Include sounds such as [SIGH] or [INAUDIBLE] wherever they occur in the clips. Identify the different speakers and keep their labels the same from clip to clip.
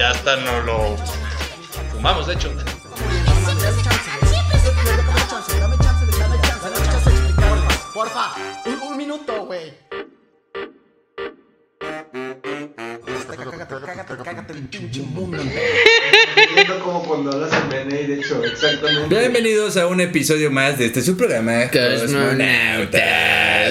Speaker 1: Ya hasta no lo fumamos, de hecho.
Speaker 2: Porfa, un, minuto, güey. Cágate, cágate, cágate el pinche mundo.
Speaker 3: Viendo como cuando hablas en BNI, de hecho, exactamente.
Speaker 4: Bienvenidos a un episodio más de este su programa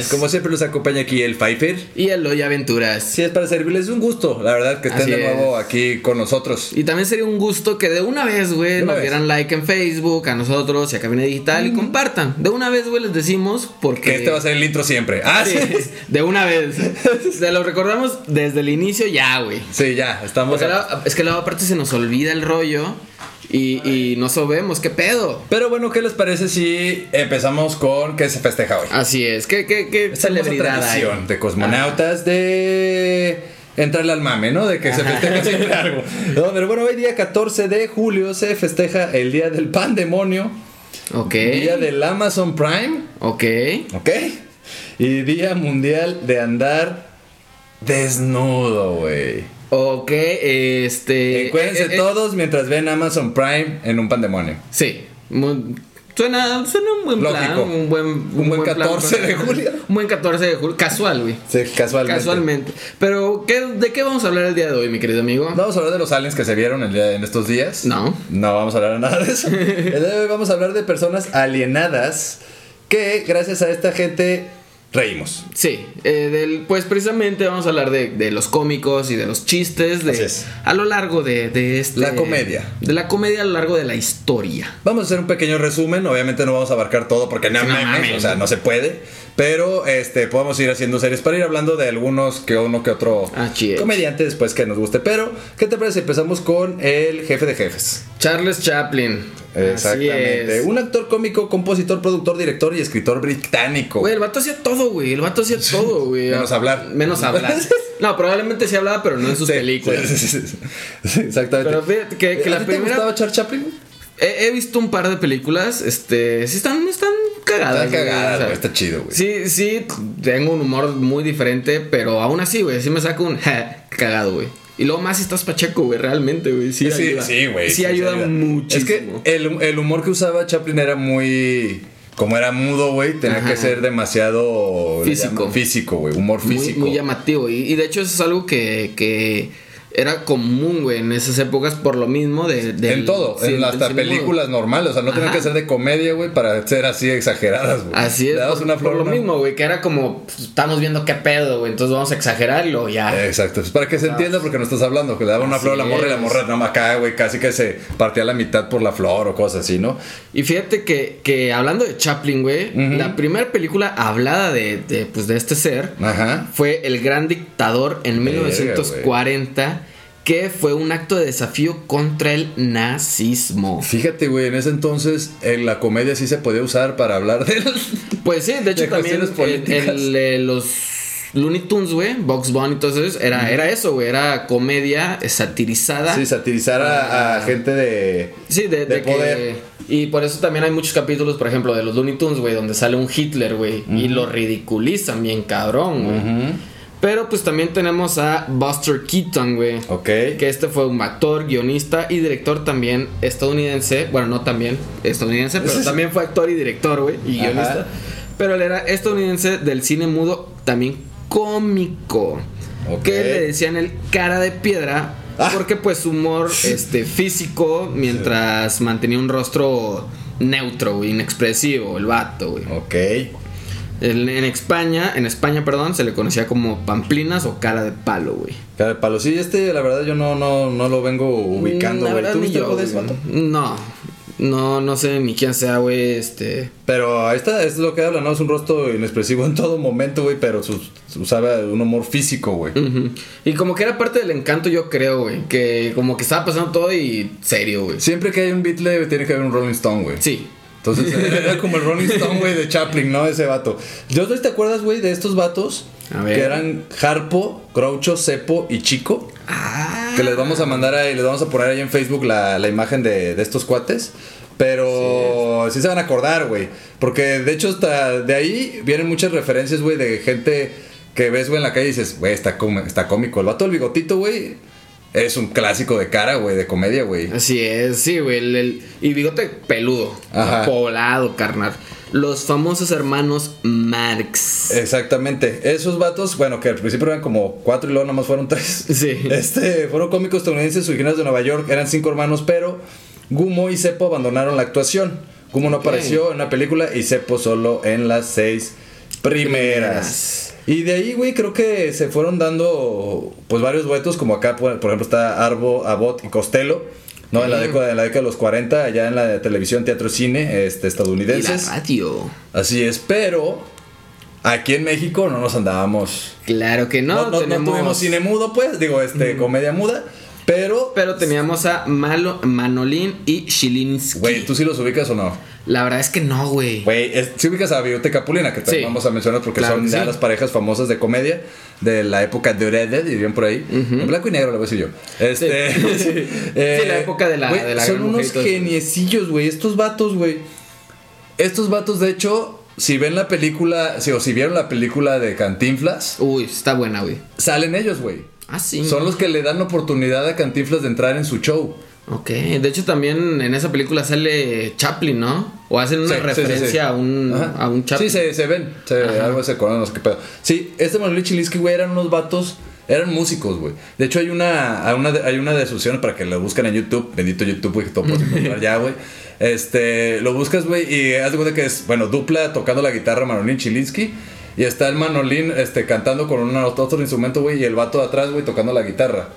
Speaker 4: Como siempre nos acompaña aquí el Pfeiffer.
Speaker 5: Y Aloy Aventuras.
Speaker 4: Si es para servirles un gusto, la verdad que estén
Speaker 5: Así
Speaker 4: de nuevo
Speaker 5: es.
Speaker 4: aquí con nosotros.
Speaker 5: Y también sería un gusto que de una vez, güey, nos
Speaker 4: vez.
Speaker 5: dieran like en Facebook, a nosotros y a Cabina Digital y compartan. De una vez, güey, les decimos porque...
Speaker 4: Que este va a ser el intro siempre. Ah, sí.
Speaker 5: Sí, de una vez. [LAUGHS] Se lo recordamos desde el inicio ya, güey.
Speaker 4: Sí, ya, estamos.
Speaker 5: Es que luego aparte se nos olvida el rollo y, y no sabemos qué pedo.
Speaker 4: Pero bueno, ¿qué les parece si empezamos con qué se festeja hoy?
Speaker 5: Así es, qué, qué, qué
Speaker 4: Esta
Speaker 5: celebridad hay?
Speaker 4: de cosmonautas de entrarle al mame, ¿no? De que se festeja [LAUGHS] siempre algo. No, pero bueno, hoy día 14 de julio se festeja el día del pandemonio,
Speaker 5: Ok.
Speaker 4: día del Amazon Prime,
Speaker 5: Ok.
Speaker 4: ¿ok? Y día mundial de andar desnudo, güey.
Speaker 5: Ok, este.
Speaker 4: Encuérdense
Speaker 5: eh, eh,
Speaker 4: todos mientras ven Amazon Prime en un pandemonio.
Speaker 5: Sí. Suena, suena un buen plan.
Speaker 4: Lógico.
Speaker 5: Un buen,
Speaker 4: Un buen 14
Speaker 5: plan.
Speaker 4: de julio.
Speaker 5: Un buen 14 de julio. Casual, güey.
Speaker 4: Sí, casualmente.
Speaker 5: Casualmente. Pero, ¿qué, ¿de qué vamos a hablar el día de hoy, mi querido amigo?
Speaker 4: Vamos a hablar de los aliens que se vieron el día- en estos días.
Speaker 5: No.
Speaker 4: No vamos a hablar de nada de eso. [LAUGHS] El día de hoy vamos a hablar de personas alienadas que gracias a esta gente reímos.
Speaker 5: Sí, eh, del, pues precisamente vamos a hablar de, de los cómicos y de los chistes de, a lo largo de, de este,
Speaker 4: La comedia.
Speaker 5: De la comedia a lo largo de la historia.
Speaker 4: Vamos a hacer un pequeño resumen. Obviamente no vamos a abarcar todo porque no,
Speaker 5: No
Speaker 4: mames,
Speaker 5: mames.
Speaker 4: o sea, no se puede. Pero este podemos ir haciendo series para ir hablando de algunos que uno que otro comediante después que nos guste. Pero, ¿qué te parece empezamos con el jefe de jefes?
Speaker 5: Charles Chaplin.
Speaker 4: Exactamente. Un actor cómico, compositor, productor, director y escritor británico.
Speaker 5: Güey, el vato hacía todo, güey. El vato hacía todo, güey.
Speaker 4: Menos hablar.
Speaker 5: Menos hablar. [LAUGHS] No, probablemente sí hablaba, pero no en sus
Speaker 4: Sí,
Speaker 5: películas.
Speaker 4: sí, sí, exactamente.
Speaker 5: Pero fíjate que- que
Speaker 4: ¿A
Speaker 5: la
Speaker 4: ti
Speaker 5: primera-
Speaker 4: ¿Te gustaba Charles Chaplin?
Speaker 5: He, he visto un par de películas. Este. Sí, están, están cagadas.
Speaker 4: Está
Speaker 5: güey,
Speaker 4: cagada,
Speaker 5: o sea,
Speaker 4: güey, está chido, güey.
Speaker 5: Sí, sí, tengo un humor muy diferente, pero aún así, güey, sí me saco un [LAUGHS] cagado, güey. Y luego más si estás pacheco, güey, realmente, güey. Sí,
Speaker 4: Sí,
Speaker 5: ayuda.
Speaker 4: sí, güey.
Speaker 5: Sí, ayuda muchísimo.
Speaker 4: Es que el, el humor que usaba Chaplin era muy. Como era mudo, güey, tenía
Speaker 5: Ajá.
Speaker 4: que ser demasiado.
Speaker 5: Físico.
Speaker 4: Físico, güey. Humor
Speaker 5: muy,
Speaker 4: físico.
Speaker 5: muy llamativo. Y, y de hecho, eso es algo que, que era común, güey, en esas épocas por lo mismo de. del-
Speaker 4: en todo,
Speaker 5: sí,
Speaker 4: en hasta películas normales, o sea, no tenía
Speaker 5: Ajá.
Speaker 4: que ser de comedia, güey, para ser así exageradas, güey.
Speaker 5: Así es,
Speaker 4: Le dabas
Speaker 5: por,
Speaker 4: una
Speaker 5: por
Speaker 4: flor,
Speaker 5: lo
Speaker 4: una-
Speaker 5: mismo, güey, que era como, pues, estamos viendo qué pedo, güey, entonces vamos a exagerarlo, ya.
Speaker 4: Exacto, es para que se entienda porque no estás hablando, que le daba una
Speaker 5: Así
Speaker 4: flor a la morra y la morra no acá, güey, casi que se partía la mitad por la flor o cosas así, ¿no?
Speaker 5: Y fíjate que, que hablando de Chaplin, güey, la primera película hablada de, de, pues, de este ser
Speaker 4: Ajá.
Speaker 5: fue El Gran Dictador en
Speaker 4: Verga,
Speaker 5: 1940, que fue un acto de desafío contra el nazismo.
Speaker 4: Fíjate, güey, en ese entonces en la comedia sí se podía usar para hablar de
Speaker 5: Pues sí, de hecho
Speaker 4: De
Speaker 5: también el- el, eh, los Looney Tunes, güey, Box Bunny, entonces era, era eso, güey, era comedia satirizada.
Speaker 4: Sí, satirizar a, a gente de.
Speaker 5: Sí, de,
Speaker 4: de
Speaker 5: de que-
Speaker 4: poder.
Speaker 5: Y por eso también hay muchos capítulos, por ejemplo, de los Looney Tunes, güey, donde sale un Hitler, güey, y lo ridiculizan bien cabrón, güey. Pero pues también tenemos a Buster Keaton, güey.
Speaker 4: Ok.
Speaker 5: Que este fue un actor, guionista y director también estadounidense. Bueno, no también estadounidense, [LAUGHS] pero también fue actor y director, güey, y
Speaker 4: Ajá.
Speaker 5: guionista. Pero él era estadounidense del cine mudo, también cómico.
Speaker 4: Ok.
Speaker 5: Que le decían el cara de piedra.
Speaker 4: Ah.
Speaker 5: Porque pues su humor [LAUGHS] este, físico, mientras mantenía un rostro neutro, güey, inexpresivo, el vato, güey.
Speaker 4: Ok.
Speaker 5: En, en España, en España, perdón, se le conocía como pamplinas o cara de palo, güey.
Speaker 4: Cara de palo. Sí, este, la verdad, yo no, no, no lo vengo ubicando,
Speaker 5: La
Speaker 4: güey.
Speaker 5: verdad,
Speaker 4: ¿Tú
Speaker 5: ni yo,
Speaker 4: algo de?
Speaker 5: No. No, no sé ni quién sea, güey, este...
Speaker 4: Pero ahí está, es lo que habla, ¿no? Es un rostro inexpresivo en todo momento, güey, pero sus- usaba un humor físico, güey.
Speaker 5: ujú. Y como que era parte del encanto, yo creo, güey. Que como que estaba pasando todo y serio, güey.
Speaker 4: Siempre que hay un Beatle tiene que haber un Rolling Stone, güey.
Speaker 5: Sí.
Speaker 4: Entonces [LAUGHS] era como el Rolling Stone, güey, de Chaplin, ¿no? Ese vato. ¿Yo te acuerdas, güey, de estos vatos?
Speaker 5: A ver.
Speaker 4: Que eran Harpo, Groucho, Cepo y Chico.
Speaker 5: Ah.
Speaker 4: Que les vamos a mandar ahí, les vamos a poner ahí en Facebook la, la imagen de, de estos cuates. Pero sí. se van a acordar, güey. Porque de hecho hasta de ahí vienen muchas referencias, güey, de gente que ves, güey, en la calle y dices, güey, está, está cómico. El vato del bigotito, güey, es un clásico de cara, güey, de comedia, güey.
Speaker 5: Así es, sí, güey. el- el- y bigote peludo.
Speaker 4: Ajá.
Speaker 5: Poblado, carnal. Los famosos hermanos Marx.
Speaker 4: Exactamente. Esos vatos, bueno, que al principio eran como cuatro y luego nada más fueron tres. [LAUGHS]
Speaker 5: Sí.
Speaker 4: Este, fueron cómicos estadounidenses originarios de Nueva York. Eran cinco hermanos, pero Gumo y Cepo abandonaron la actuación. Gumo no apareció en la película y Cepo solo en las seis primeras. Y de ahí, güey, creo que se fueron dando pues varios duetos, como acá, por por ejemplo, está Arbo, Abbott y Costello. No, en la década, en la década de los 40, allá en la televisión, teatro, cine, este,
Speaker 5: Y la
Speaker 4: estadounidenses.
Speaker 5: radio.
Speaker 4: Así es, pero aquí en México no nos andábamos.
Speaker 5: Claro que no.
Speaker 4: No, no, tuvimos cine mudo, pues, digo, este, comedia muda, pero.
Speaker 5: Pero teníamos a Malo, Manolín y Shilinsky.
Speaker 4: Güey, ¿tú sí los ubicas o no?
Speaker 5: La verdad es que no, güey.
Speaker 4: Güey, sí ubicas a Biblioteca Capulina, que también
Speaker 5: Sí.
Speaker 4: vamos a mencionar porque
Speaker 5: Claro
Speaker 4: son
Speaker 5: sí.
Speaker 4: las parejas famosas de comedia de la época de Red, dirían por ahí. En blanco y negro, lo voy a decir yo. Este,
Speaker 5: Sí. [LAUGHS] Sí, la época de la- de la
Speaker 4: Son unos geniecillos, güey. Estos vatos, güey. Estos vatos, de hecho, si ven la película, si, o si vieron la película de Cantinflas,
Speaker 5: Uy, está buena, güey.
Speaker 4: salen ellos, güey.
Speaker 5: Ah, sí.
Speaker 4: Son los que le dan la oportunidad a Cantinflas de entrar en su show.
Speaker 5: Ok, de hecho también en esa película sale Chaplin, ¿no? O hacen una
Speaker 4: Sí,
Speaker 5: referencia
Speaker 4: sí, sí.
Speaker 5: a un
Speaker 4: Ajá.
Speaker 5: a un Chaplin.
Speaker 4: Sí, se, se ven. Se, algo se acuerdan, no sé qué pedo. Sí, este Manuel y Chilinsky, güey, eran unos vatos. Eran músicos, güey. De hecho, hay una, hay una, de- hay una de sus opciones para que lo busquen en YouTube. Bendito YouTube, güey, que todo puedes encontrar [LAUGHS] ya, güey. Este, lo buscas, güey, y haz de cuenta que es, bueno, dupla tocando la guitarra Manolín Chilinsky. Y está el Manolín, este, cantando con un otro instrumento, güey, y el vato de atrás, güey, tocando la guitarra.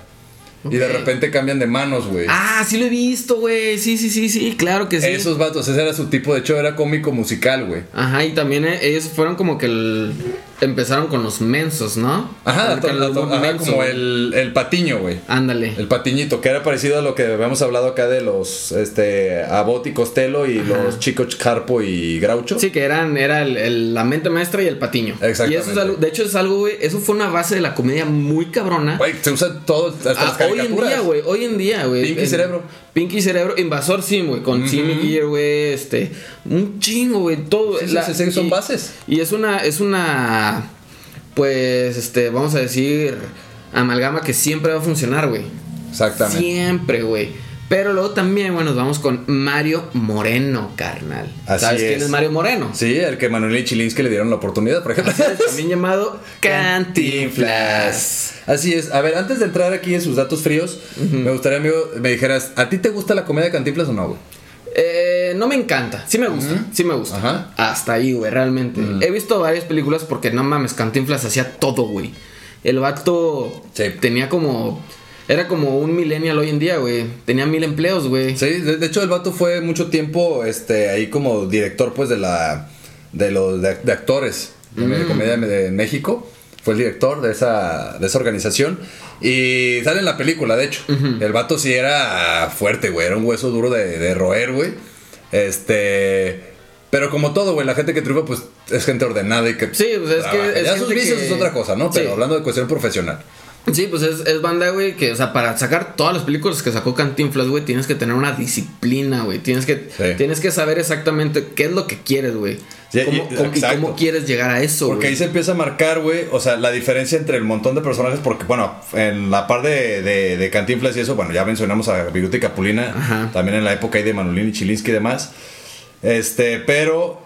Speaker 4: Y de repente cambian de manos, güey.
Speaker 5: Ah, sí lo he visto, güey. Sí, sí, sí, sí, claro que sí.
Speaker 4: Esos vatos, ese era su tipo de show, era cómico musical, güey.
Speaker 5: Ajá, y también eh, ellos fueron como que el- empezaron con los mensos, ¿no?
Speaker 4: Ajá, to-
Speaker 5: el
Speaker 4: to-
Speaker 5: humor
Speaker 4: ajá,
Speaker 5: menso,
Speaker 4: como el, el patiño, güey.
Speaker 5: Ándale.
Speaker 4: El patiñito, que era parecido a lo que habíamos hablado acá de los este Abbott y Costello y los chicos Harpo y Groucho.
Speaker 5: Sí, que eran, era el- el- la mente maestra y el patiño.
Speaker 4: Exactamente.
Speaker 5: Y eso es algo, de hecho es algo, güey, eso fue una base de la comedia muy cabrona.
Speaker 4: Güey, se usa todo, hasta
Speaker 5: Ah,
Speaker 4: las
Speaker 5: hoy en día, güey, hoy en día, güey.
Speaker 4: Pinky Cerebro.
Speaker 5: Pinky Cerebro, Invasor Sim, güey, con Jimmy Gear, güey, este, un chingo, güey, todo.
Speaker 4: Sí, sí, sí, son
Speaker 5: y-
Speaker 4: bases.
Speaker 5: Y es una, es una, pues, este, vamos a decir, amalgama que siempre va a funcionar, güey.
Speaker 4: Exactamente.
Speaker 5: Siempre, güey. Pero luego también, bueno, nos vamos con Mario Moreno, carnal.
Speaker 4: Así
Speaker 5: ¿Sabes quién
Speaker 4: es.
Speaker 5: es Mario Moreno?
Speaker 4: Sí, el que Manuel y Chilinsky le dieron la oportunidad, por ejemplo.
Speaker 5: También llamado [LAUGHS] Cantinflas.
Speaker 4: Así es. A ver, antes de entrar aquí en sus datos fríos, me gustaría, amigo, me dijeras, ¿a ti te gusta la comedia de Cantinflas o no, güey?
Speaker 5: Eh, no me encanta. Sí me gusta. Sí me gusta.
Speaker 4: Ajá.
Speaker 5: Hasta ahí, güey, realmente. He visto varias películas porque no mames, Cantinflas hacía todo, güey. El vato
Speaker 4: Sí.
Speaker 5: tenía como. Era como un millennial hoy en día, güey. Tenía mil empleos, güey.
Speaker 4: Sí, de, de hecho el vato fue mucho tiempo este ahí como director pues de la de los de, de actores de, de comedia de México. Fue el director de esa de esa organización y sale en la película, de hecho. El vato sí era fuerte, güey, era un hueso duro de, de roer, güey. Este pero como todo, güey, la gente que triunfa pues es gente ordenada y que
Speaker 5: Sí, pues, es que es
Speaker 4: ya sus vicios
Speaker 5: que-
Speaker 4: es otra cosa, ¿no? Pero
Speaker 5: Sí.
Speaker 4: hablando de cuestión profesional.
Speaker 5: Sí, pues es, es banda, güey, que, o sea, para sacar todas las películas que sacó Cantinflas, güey, tienes que tener una disciplina, güey. Tienes que,
Speaker 4: Sí.
Speaker 5: tienes que saber exactamente qué es lo que quieres, güey.
Speaker 4: Sí, y-
Speaker 5: Cómo- y quieres llegar a eso,
Speaker 4: Porque ahí se empieza a marcar, güey, o sea, la diferencia entre el montón de personajes, porque, bueno, en la par de, de, de Cantinflas y eso, bueno, ya mencionamos a Bigote y Capulina,
Speaker 5: Ajá.
Speaker 4: también en la época ahí de Manolín y Chilinsky y demás, este, pero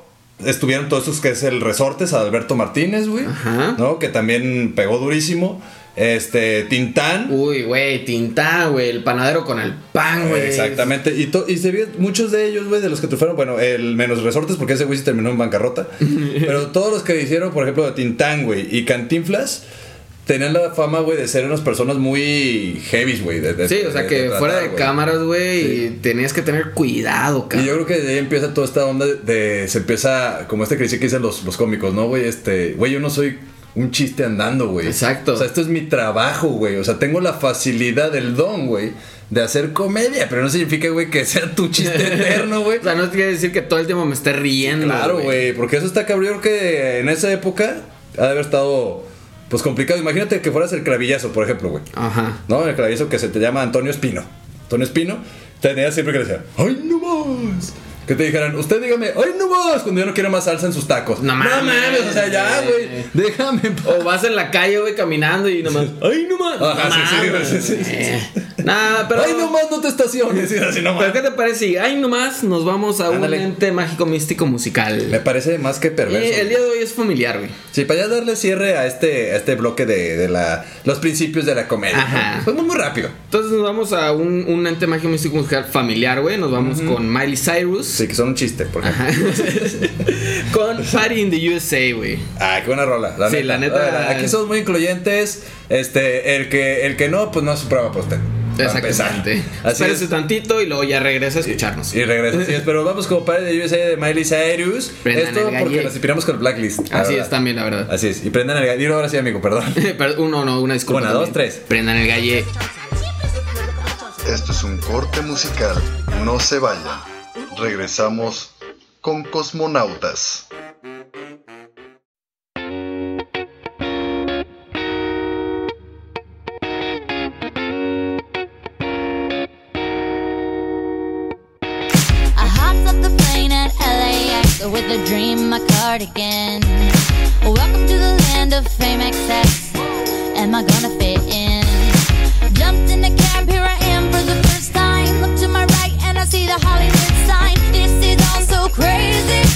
Speaker 4: estuvieron todos estos que es el Resortes, Adalberto Martínez, güey,
Speaker 5: Ajá.
Speaker 4: ¿no? Que también pegó durísimo, este, Tintán,
Speaker 5: Uy, güey, Tintán, güey, el panadero con el pan, güey.
Speaker 4: Exactamente. Y, y se vio muchos de ellos, güey, de los que triunfaron, bueno, el menos resortes, porque ese güey se terminó en bancarrota. [LAUGHS] pero todos los que hicieron, por ejemplo, de Tintán, güey, y Cantinflas, tenían la fama, güey, de ser unas personas muy heavy, güey.
Speaker 5: Sí, o sea
Speaker 4: de-
Speaker 5: que
Speaker 4: de
Speaker 5: fuera de cámaras, güey, y tenías que tener cuidado,
Speaker 4: Y
Speaker 5: cabrón.
Speaker 4: yo creo que de ahí empieza toda esta onda de, de- se empieza, como este cliché que dicen los, los cómicos, ¿no, güey? Este, güey, yo no soy un chiste andando, güey.
Speaker 5: Exacto.
Speaker 4: O sea, esto es mi trabajo, güey. O sea, tengo la facilidad, el don, güey, de hacer comedia, pero no significa, güey, que sea tu chiste [LAUGHS] eterno, güey.
Speaker 5: O sea, no quiere decir que todo el tiempo me esté riendo.
Speaker 4: Claro, güey, porque eso está cabrón. Que en esa época ha de haber estado, pues, complicado. Imagínate que fueras el clavillazo, por ejemplo, güey.
Speaker 5: Ajá.
Speaker 4: ¿No? El clavillazo que se te llama Antonio Espino. Antonio Espino tenía siempre que decía, ¡ay, no más! Que te dijeran, usted dígame, ¡ay, no más! Cuando ya no quiere más salsa en sus tacos.
Speaker 5: No mames,
Speaker 4: o sea, ya, güey, déjame. en paz".
Speaker 5: O vas en la calle, güey, caminando y nomás. [LAUGHS] ¡Ay, no más!
Speaker 4: Ajá,
Speaker 5: No
Speaker 4: sí, sí,
Speaker 5: mames.
Speaker 4: sí, sí, sí,
Speaker 5: Eh, Nah, pero.
Speaker 4: ¡Ay, no más, no te estaciones! Así, no
Speaker 5: ¿Pero
Speaker 4: más.
Speaker 5: qué te parece? Ay, nomás nos vamos a
Speaker 4: Ándale.
Speaker 5: un ente mágico místico musical.
Speaker 4: Me parece más que
Speaker 5: Y
Speaker 4: perverso.
Speaker 5: el día de hoy es familiar, güey.
Speaker 4: Sí, para ya darle cierre a este, a este bloque de, de la, los principios de la comedia.
Speaker 5: Ajá.
Speaker 4: ¿no? Fue muy, muy rápido.
Speaker 5: Entonces nos vamos a un, un ente mágico místico musical familiar, güey. Nos vamos con Miley Cyrus.
Speaker 4: Sí, que son un chiste, por ejemplo. [LAUGHS]
Speaker 5: Con Party in the USA, güey.
Speaker 4: Ah, qué buena rola. La
Speaker 5: Sí,
Speaker 4: neta.
Speaker 5: la neta-
Speaker 4: Aquí somos muy incluyentes. Este, el que, el que no, pues no es su prueba usted.
Speaker 5: Exactamente.
Speaker 4: Así
Speaker 5: Espérese
Speaker 4: es.
Speaker 5: tantito y luego ya regresa a escucharnos.
Speaker 4: Y regresa, así es. Pero vamos como padre de USA de Miley Cyrus.
Speaker 5: Prendan
Speaker 4: Esto
Speaker 5: el
Speaker 4: porque
Speaker 5: galle.
Speaker 4: nos inspiramos con el Blacklist. la
Speaker 5: Así
Speaker 4: verdad.
Speaker 5: es también, la verdad.
Speaker 4: Así es. Y prendan el gallo. Dilo ahora sí, amigo, perdón. [LAUGHS]
Speaker 5: Uno, no, una disculpa.
Speaker 4: Una, dos, tres.
Speaker 5: Prendan el galle.
Speaker 6: Esto es un corte musical. No se vayan. Regresamos con Cosmonautas.
Speaker 7: Off the plane at LAX with a dream, my cardigan. Welcome to the land of fame excess. Am I gonna fit in? Jumped in the cab, here I am for the first time. Look to my right and I see the Hollywood sign. This is all so crazy.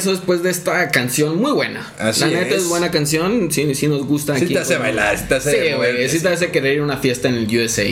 Speaker 5: Regreso después de esta canción muy buena.
Speaker 4: Así
Speaker 5: la neta es.
Speaker 4: es.
Speaker 5: buena canción, sí, sí nos gusta
Speaker 4: Sí
Speaker 5: aquí.
Speaker 4: te hace
Speaker 5: con-
Speaker 4: bailar, sí te hace
Speaker 5: Sí,
Speaker 4: moverte,
Speaker 5: sí
Speaker 4: sí.
Speaker 5: te hace querer ir a una fiesta en el USA.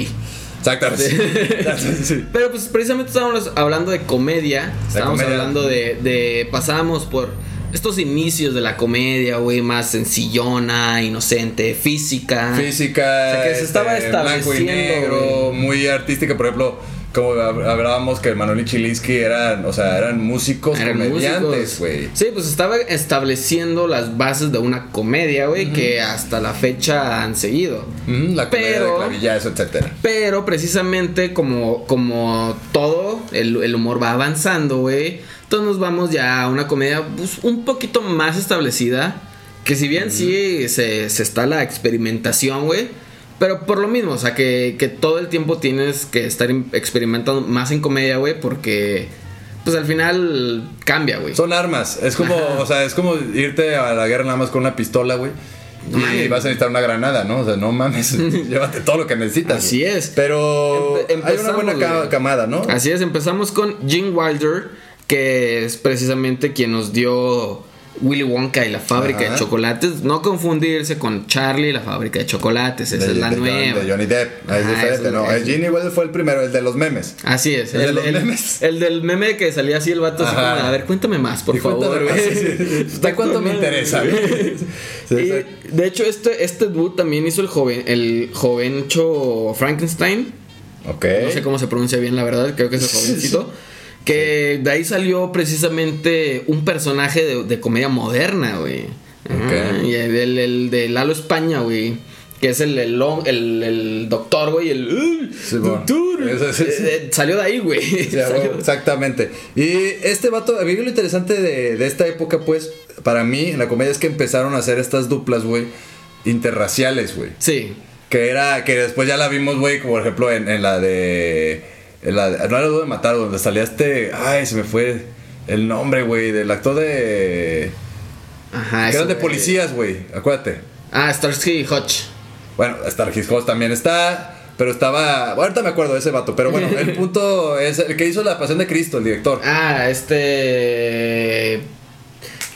Speaker 4: Exactamente.
Speaker 5: Pero pues precisamente estábamos hablando de comedia. Estábamos
Speaker 4: comedia.
Speaker 5: hablando de, de. Pasábamos por estos inicios de la comedia, güey, más sencillona, inocente, física.
Speaker 4: Física.
Speaker 5: O sea, que se estaba
Speaker 4: este, blanco y
Speaker 5: estableciendo,
Speaker 4: negro, muy artística. Por ejemplo, como hab- hablábamos que Manuel y Chilinsky eran, o sea, eran músicos
Speaker 5: Eran
Speaker 4: comediantes, güey.
Speaker 5: Sí, pues estaba estableciendo las bases de una comedia, güey, que hasta la fecha han seguido.
Speaker 4: La comedia
Speaker 5: Pero-
Speaker 4: de clavillazo, etcétera.
Speaker 5: Pero precisamente como, como todo, el, el humor va avanzando, güey. Entonces nos vamos ya a una comedia pues, un poquito más establecida. Que si bien sí se, se está la experimentación, güey. Pero por lo mismo, o sea, que, que todo el tiempo tienes que estar experimentando más en comedia, güey. Porque, pues al final cambia, güey.
Speaker 4: Son armas. Es como,
Speaker 5: Ajá.
Speaker 4: o sea, es como irte a la guerra nada más con una pistola, güey.
Speaker 5: No
Speaker 4: y
Speaker 5: mames.
Speaker 4: vas a necesitar una granada, ¿no? O sea, no mames, [LAUGHS] [LAUGHS] llévate todo lo que necesitas.
Speaker 5: Así
Speaker 4: güey.
Speaker 5: es.
Speaker 4: Pero
Speaker 5: Empe-
Speaker 4: hay una buena ca- camada, ¿no?
Speaker 5: Así es, empezamos con Gene Wilder, que es precisamente quien nos dio Willy Wonka y la fábrica
Speaker 4: Ajá.
Speaker 5: de chocolates. No confundirse con Charlie y la fábrica de chocolates, esa
Speaker 4: De-
Speaker 5: es la
Speaker 4: de John-
Speaker 5: nueva.
Speaker 4: De Johnny Depp. Es
Speaker 5: Ajá,
Speaker 4: diferente,
Speaker 5: eso-
Speaker 4: ¿no? El Ginny Well fue el primero, el de los memes.
Speaker 5: Así es,
Speaker 4: ¿El de los
Speaker 5: el-
Speaker 4: memes?
Speaker 5: el del meme que salía así el vato así como, a ver, cuéntame más, por
Speaker 4: Y
Speaker 5: favor.
Speaker 4: más,
Speaker 5: güey".
Speaker 4: sí, sí. [LAUGHS]
Speaker 5: Está
Speaker 4: ¿De cuánto me interesa? [LAUGHS] Sí,
Speaker 5: Y, de hecho, este, este dude también hizo el joven, el jovencho Frankenstein.
Speaker 4: Ok.
Speaker 5: No sé cómo se pronuncia bien, la verdad, creo que es el [LAUGHS] jovencito. Que de ahí salió precisamente un personaje de, de comedia moderna, güey. Ajá, Y el, el- de Lalo España, güey. Que es el, el, long- el- el doctor, güey. El. "Uy,
Speaker 4: Sí, bueno.
Speaker 5: doctor".
Speaker 4: Eso sí, sí.
Speaker 5: Eh, eh, salió de ahí, güey.
Speaker 4: Exactamente. Y este vato, a mí lo interesante de, de esta época, pues, para mí, en la comedia es que empezaron a hacer estas duplas, güey, interraciales, güey.
Speaker 5: Sí.
Speaker 4: Que era, que después ya la vimos, güey, como por ejemplo en, en la de. La no era de matar, donde salía este. Ay, se me fue el nombre, güey, del actor de.
Speaker 5: Ajá.
Speaker 4: que eran de policías, güey, acuérdate.
Speaker 5: Ah, Starsky Hutch.
Speaker 4: Bueno, Star His Host también está. Pero estaba. bueno, ahorita me acuerdo de ese vato. Pero bueno, el [LAUGHS] punto es el que hizo La Pasión de Cristo, el director.
Speaker 5: Ah, este.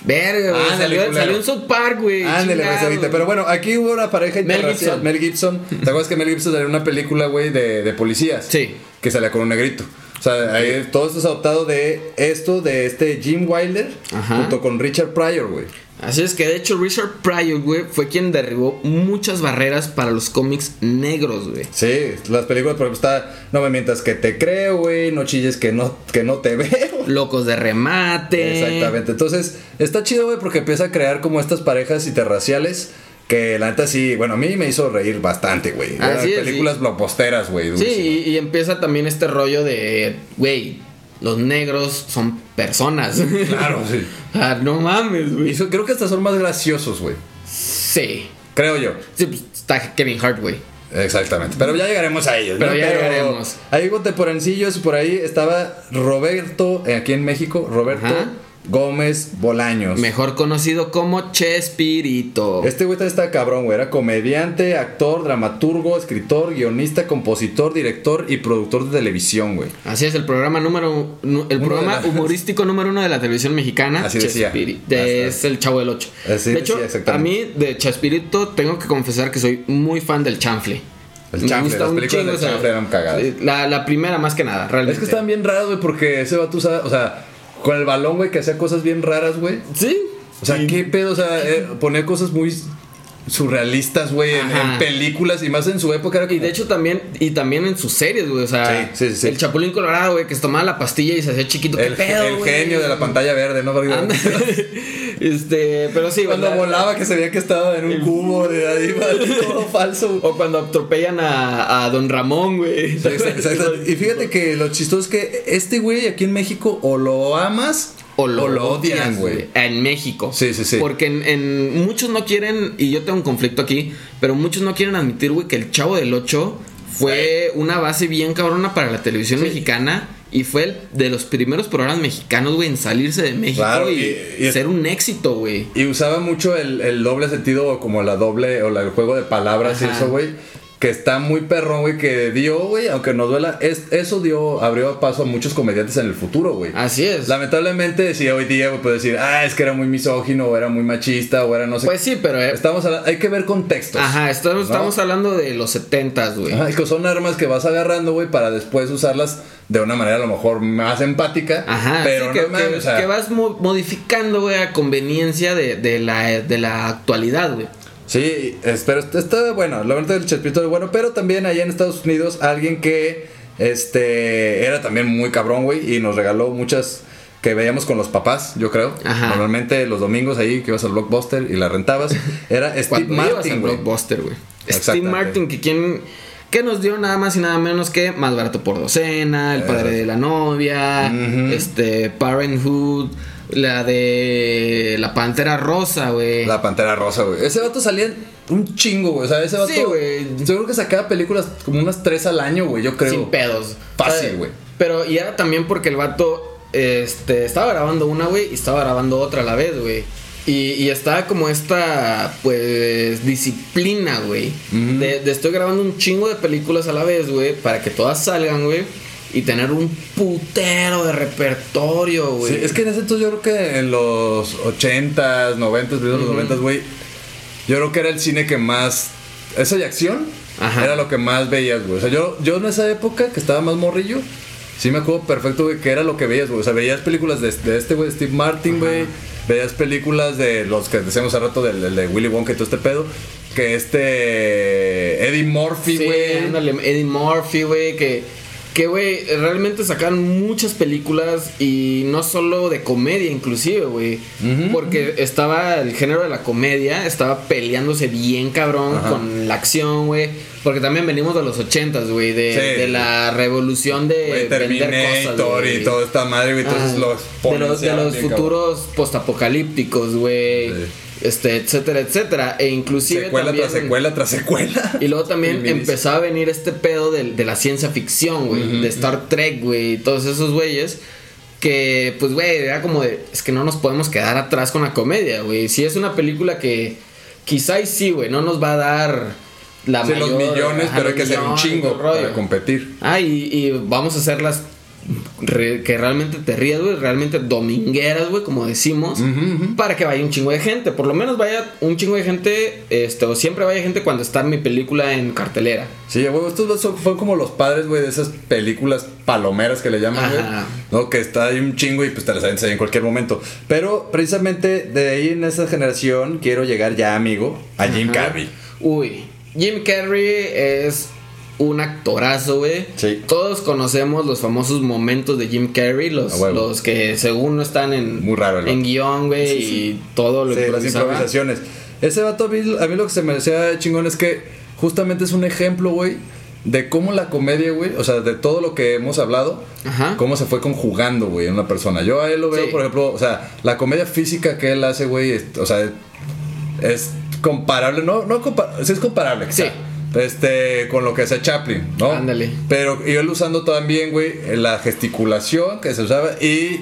Speaker 5: Verga, güey. Salió, salió en South Park, güey.
Speaker 4: Ándale. Pero bueno, aquí hubo una pareja
Speaker 5: Mel
Speaker 4: interracial.
Speaker 5: Gibson.
Speaker 4: Mel Gibson. ¿Te acuerdas que Mel Gibson salió en una película, güey, de, de policías?
Speaker 5: Sí.
Speaker 4: Que salía con un negrito. O sea, ahí todo esto es adoptado de esto, de este Jim Wilder,
Speaker 5: Ajá.
Speaker 4: junto con Richard Pryor, güey.
Speaker 5: Así es que de hecho Richard Pryor, güey, fue quien derribó muchas barreras para los cómics negros, güey.
Speaker 4: Sí, las películas, por ejemplo, está No me mientas que te creo, güey, no chilles que no, que no te [LAUGHS] veo.
Speaker 5: Locos de remate.
Speaker 4: Exactamente. Entonces, está chido, güey, porque empieza a crear como estas parejas interraciales. Que la neta sí, bueno, a mí me hizo reír bastante, güey.
Speaker 5: Así es,
Speaker 4: películas
Speaker 5: sí.
Speaker 4: blockbusteras, güey.
Speaker 5: Sí, y empieza también este rollo de, güey, los negros son personas.
Speaker 4: Claro, [LAUGHS] sí.
Speaker 5: ah, no mames, güey.
Speaker 4: so- creo que hasta son más graciosos, güey.
Speaker 5: Sí.
Speaker 4: Creo yo.
Speaker 5: Sí, pues está Kevin Hart, güey.
Speaker 4: Exactamente. Pero ya llegaremos a ellos.
Speaker 5: Pero ya llegaremos.
Speaker 4: Ahí contemporancillos por ahí estaba Roberto, eh, aquí en México, Roberto
Speaker 5: Ajá.
Speaker 4: Gómez Bolaños.
Speaker 5: Mejor conocido como Chespirito.
Speaker 4: Este güey está cabrón, güey. Era comediante, actor, dramaturgo, escritor, guionista, compositor, director y productor de televisión, güey.
Speaker 5: Así es, el programa número el programa
Speaker 4: la-
Speaker 5: humorístico número uno de la televisión mexicana.
Speaker 4: Así decía.
Speaker 5: Chespiri- de-
Speaker 4: Así
Speaker 5: es el Chavo del 8.
Speaker 4: Así
Speaker 5: de hecho,
Speaker 4: decía,
Speaker 5: a mí de Chespirito tengo que confesar que soy muy fan del chanfle.
Speaker 4: El chanfle, las películas del chanfle eran cagadas.
Speaker 5: La, la primera más que nada, realmente.
Speaker 4: Es que estaban bien raras, güey, porque ese vato o sea, con el balón, güey, que hacía cosas bien raras, güey.
Speaker 5: Sí.
Speaker 4: O sea, qué pedo, o sea, eh, ponía cosas muy surrealistas, güey, en, películas y más en su época era
Speaker 5: Y
Speaker 4: como-
Speaker 5: de hecho también, y también en sus series, güey. O sea,
Speaker 4: Sí, sí, sí.
Speaker 5: el Chapulín Colorado, güey, que se tomaba la pastilla y se hacía chiquito. ¿Qué
Speaker 4: el,
Speaker 5: pedo,
Speaker 4: el genio de la pantalla verde, ¿no? [LAUGHS] [LAUGHS]
Speaker 5: Este, pero sí,
Speaker 4: Cuando volaba que se veía que estaba en un cubo de ahí, [LAUGHS] todo falso.
Speaker 5: O cuando atropellan a, a Don Ramón, güey.
Speaker 4: Exacto. Y fíjate que lo chistoso es que este güey aquí en México o lo amas
Speaker 5: O lo,
Speaker 4: odian, güey.
Speaker 5: En México.
Speaker 4: Sí, sí, sí.
Speaker 5: Porque en, en- muchos no quieren, y yo tengo un conflicto aquí, pero muchos no quieren admitir, güey, que el Chavo del 8 fue una base bien cabrona para la televisión mexicana. Y fue el de los primeros programas mexicanos, güey, en salirse de México
Speaker 4: Claro,
Speaker 5: y, ser un éxito, güey.
Speaker 4: Y usaba mucho el, el doble sentido, o como la doble, o la- el juego de palabras y eso, güey. Que está muy perro, güey, que dio, güey, aunque nos duela, es, eso dio, abrió paso a muchos comediantes en el futuro, güey.
Speaker 5: Así es.
Speaker 4: Lamentablemente, si hoy día, güey, puede decir, ah, es que era muy misógino, o era muy machista, o era no sé.
Speaker 5: Pues sí, pero. eh,
Speaker 4: Estamos habla- hay que ver contextos.
Speaker 5: Ajá, estamos,
Speaker 4: ¿no?
Speaker 5: estamos hablando de los 70s, güey.
Speaker 4: Ajá, que son armas que vas agarrando, güey, para después usarlas de una manera a lo mejor más empática.
Speaker 5: Ajá,
Speaker 4: pero
Speaker 5: sí, que,
Speaker 4: no
Speaker 5: que-
Speaker 4: o sea,
Speaker 5: que vas mo- modificando, güey, a conveniencia de, de la, de la actualidad, güey.
Speaker 4: Sí, es- pero está, bueno, la verdad el Chespirito es bueno, pero también allá en Estados Unidos alguien que este era también muy cabrón, güey, y nos regaló muchas que veíamos con los papás, yo creo.
Speaker 5: Ajá.
Speaker 4: Normalmente los domingos ahí que ibas al Blockbuster y la rentabas, era Steve
Speaker 5: Cuando al
Speaker 4: Martin, güey.
Speaker 5: Blockbuster, güey. Steve. Martin, que quien que nos dio nada más y nada menos que Más barato por docena, El padre de la novia, este Parenthood, la de La Pantera Rosa, güey.
Speaker 4: La Pantera Rosa, güey. Ese vato salía un chingo, güey. O sea, ese vato.
Speaker 5: Sí, güey.
Speaker 4: Seguro que sacaba películas como unas tres al año, güey. Yo creo.
Speaker 5: Sin pedos.
Speaker 4: Fácil, güey.
Speaker 5: Pero y era también porque el vato este, estaba grabando una, güey, y estaba grabando otra a la vez, güey. Y, y estaba como esta, pues, disciplina, güey. De estoy grabando un chingo de películas a la vez, güey, para que todas salgan, güey. Y tener un putero de repertorio, güey.
Speaker 4: Sí, es que en ese entonces yo creo que en los 80s, 90s, videos de los 90s, güey. Yo creo que era el cine que más. Esa de acción
Speaker 5: Ajá.
Speaker 4: era lo que más veías, güey. O sea, yo, yo en esa época que estaba más morrillo, sí me acuerdo perfecto, güey, que era lo que veías, güey. O sea, veías películas de, de este, güey, Steve Martin, güey. Veías películas de los que decíamos hace rato, del, del de Willy Wonka y todo este pedo. Que este. Eddie Murphy,
Speaker 5: Sí,
Speaker 4: güey.
Speaker 5: ándale, Eddie Murphy, güey, que, que, güey, realmente sacaron muchas películas y no solo de comedia, inclusive, güey. Porque estaba el género de la comedia, estaba peleándose bien cabrón
Speaker 4: Ajá.
Speaker 5: con la acción, güey. Porque también venimos de los ochentas, güey, de,
Speaker 4: Sí.
Speaker 5: de la revolución de vender cosas,
Speaker 4: y toda esta madre, güey. Entonces
Speaker 5: Ajá.
Speaker 4: los
Speaker 5: de los, de futuros postapocalípticos, güey.
Speaker 4: Sí.
Speaker 5: Este, etcétera, etcétera. E inclusive
Speaker 4: Secuela
Speaker 5: también-
Speaker 4: tras secuela tras secuela.
Speaker 5: y luego también empezó a venir este pedo de, de la ciencia ficción, güey. de Star Trek, güey. Y todos esos güeyes. Que, pues, güey, era como de. Es que no nos podemos quedar atrás con la comedia, güey. Si es una película que. Quizá y sí, güey. No nos va a dar la
Speaker 4: Sí, los millones,
Speaker 5: ajá,
Speaker 4: pero hay que hacer un chingo
Speaker 5: rollo.
Speaker 4: para competir.
Speaker 5: Ah, y, y vamos a hacerlas re- que realmente te rías, güey, realmente domingueras, güey, como decimos, para que vaya un chingo de gente. Por lo menos vaya un chingo de gente, este, o siempre vaya gente cuando está mi película en cartelera.
Speaker 4: Sí, güey, estos dos son- fueron como los padres, güey, de esas películas palomeras que le llaman, güey. ¿No? Que está ahí un chingo y pues te las avientas en cualquier momento. Pero precisamente de ahí en esa generación quiero llegar ya, amigo, a Jim
Speaker 5: Ajá.
Speaker 4: Carrey.
Speaker 5: Uy, Jim Carrey es un actorazo, güey.
Speaker 4: Sí.
Speaker 5: Todos conocemos los famosos momentos de Jim Carrey, los, los que según no están en,
Speaker 4: Muy raro
Speaker 5: en guion, güey, y todo lo
Speaker 4: Sí, las improvisaciones. Ese vato, a mí, a mí lo que se me decía chingón es que justamente es un ejemplo, güey, de cómo la comedia, güey, o sea, de todo lo que hemos hablado,
Speaker 5: Ajá.
Speaker 4: cómo se fue conjugando, güey, en una persona. Yo a él lo veo,
Speaker 5: Sí.
Speaker 4: por ejemplo, o sea, la comedia física que él hace, güey, es- o sea, es comparable, no, no sí es comparable,
Speaker 5: Sí.
Speaker 4: Este, con lo que hacía Chaplin, ¿no?
Speaker 5: Ándale.
Speaker 4: Pero y él usando también, güey, la gesticulación que se usaba y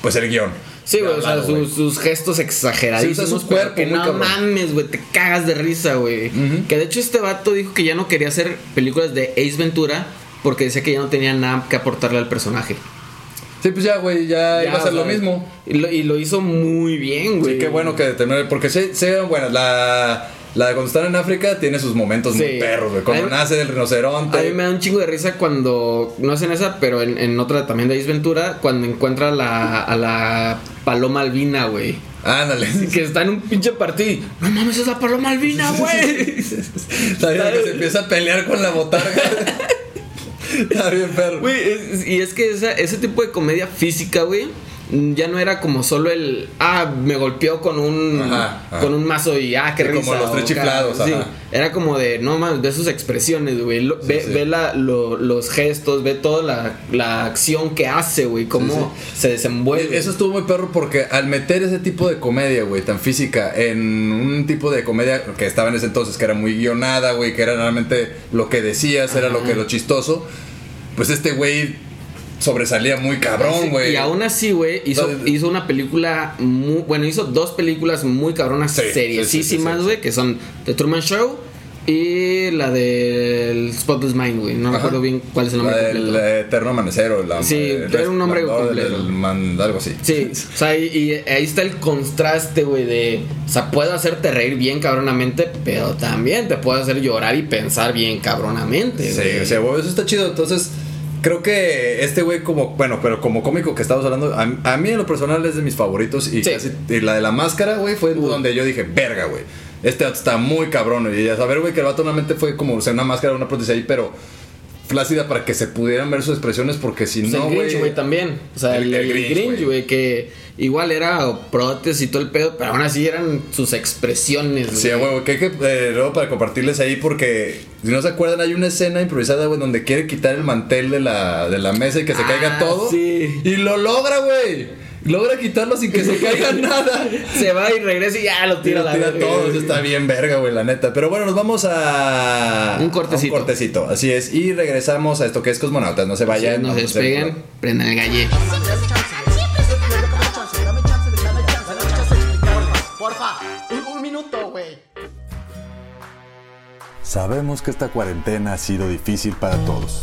Speaker 4: pues el guion.
Speaker 5: Sí, güey, o sea, sus, sus gestos exageradísimos.
Speaker 4: Sí, usa su
Speaker 5: pero
Speaker 4: cuerpo
Speaker 5: que no
Speaker 4: cabrón.
Speaker 5: mames, güey, te cagas de risa, güey. Que de hecho este vato dijo que ya no quería hacer películas de Ace Ventura porque decía que ya no tenía nada que aportarle al personaje.
Speaker 4: Sí, pues ya, güey, ya, iba a ser
Speaker 5: sea,
Speaker 4: lo mismo.
Speaker 5: Y lo, y lo hizo muy bien, güey.
Speaker 4: Sí, qué bueno que terminó. Porque sí, sí, bueno, la, la de cuando están en África tiene sus momentos muy
Speaker 5: Sí.
Speaker 4: perros, güey. Cuando
Speaker 5: mí-
Speaker 4: nace el rinoceronte.
Speaker 5: A mí me da un chingo de risa cuando, no es en esa, pero en, en otra también de Ace Ventura, cuando encuentra a la, a la paloma albina, güey.
Speaker 4: Ándale. [LAUGHS]
Speaker 5: Que está en un pinche partido no mames, es la paloma albina, [LAUGHS] güey.
Speaker 4: Está bien que se empieza a pelear con la botarga. [LAUGHS] Está bien, perro.
Speaker 5: Güey, es- y es que esa- ese tipo de comedia física, güey, ya no era como solo el, ah, me golpeó con un,
Speaker 4: Ajá, ajá.
Speaker 5: con un mazo y, ah, qué
Speaker 4: Sí,
Speaker 5: risa.
Speaker 4: como los tres chiflados,
Speaker 5: sí, era como de, no mames, ve sus expresiones, güey, lo- ve,
Speaker 4: sí.
Speaker 5: ve la- lo- los gestos, ve toda la, la acción que hace, güey, cómo se desenvuelve.
Speaker 4: Eso estuvo muy perro porque al meter ese tipo de comedia, güey, tan física, en un tipo de comedia que estaba en ese entonces, que era muy guionada, güey, que era realmente lo que decías, era lo que lo chistoso, pues este güey sobresalía muy cabrón, güey.
Speaker 5: Y aún así, güey, hizo,
Speaker 4: Entonces-
Speaker 5: hizo una película muy. Bueno, hizo dos películas muy cabronas,
Speaker 4: Sí, sí.
Speaker 5: güey, que son The Truman Show Y la del Spotless Mind, güey. No me acuerdo bien cuál es el nombre
Speaker 4: La del
Speaker 5: completo.
Speaker 4: Eterno Amanecer o la.
Speaker 5: Sí,
Speaker 4: el
Speaker 5: era un nombre completo.
Speaker 4: del man- algo así.
Speaker 5: Sí, [LAUGHS] o sea, y, y ahí está el contraste, güey, de, o sea, puedo hacerte reír bien cabronamente, pero también te puedo hacer llorar y pensar bien cabronamente.
Speaker 4: Sí,
Speaker 5: güey.
Speaker 4: o sea, güey, eso está chido. Entonces, creo que este güey, como, bueno, pero como cómico que estamos hablando, a, a mí en lo personal es de mis favoritos. Y,
Speaker 5: Sí.
Speaker 4: casi- y la de la máscara, güey, fue donde yo dije, verga, güey. Este está muy cabrón. Y a saber, güey, que el vato normalmente fue como o sea, una máscara, una prótesis ahí, pero flácida para que se pudieran ver sus expresiones, porque si
Speaker 5: Pues
Speaker 4: no,
Speaker 5: el Grinch,
Speaker 4: güey.
Speaker 5: güey, también. O sea,
Speaker 4: El-
Speaker 5: el,
Speaker 4: el Grinch, güey.
Speaker 5: güey, que igual era prótesis y todo el pedo, pero aún así eran sus expresiones,
Speaker 4: Sí,
Speaker 5: güey.
Speaker 4: güey, que hay que, eh, luego para compartirles ahí, porque si no se acuerdan, hay una escena improvisada, güey, donde quiere quitar el mantel de la, de la mesa y que se
Speaker 5: Ah,
Speaker 4: caiga todo.
Speaker 5: sí.
Speaker 4: Y lo logra, güey. Logra quitarlo sin que se caiga [LAUGHS] nada.
Speaker 5: Se va y regresa y ya lo
Speaker 4: Tira,
Speaker 5: tira, a la
Speaker 4: tira
Speaker 5: verga,
Speaker 4: todo,
Speaker 5: güey.
Speaker 4: eso está bien verga, güey, la neta. Pero bueno, nos vamos a...
Speaker 5: Un cortecito.
Speaker 4: a un cortecito, así es. Y regresamos a esto que es Cosmonautas. No se vayan.
Speaker 5: no se despeguen, prendan el galle.
Speaker 2: Porfa, un, un minuto, güey.
Speaker 6: Sabemos que esta cuarentena ha sido difícil para todos.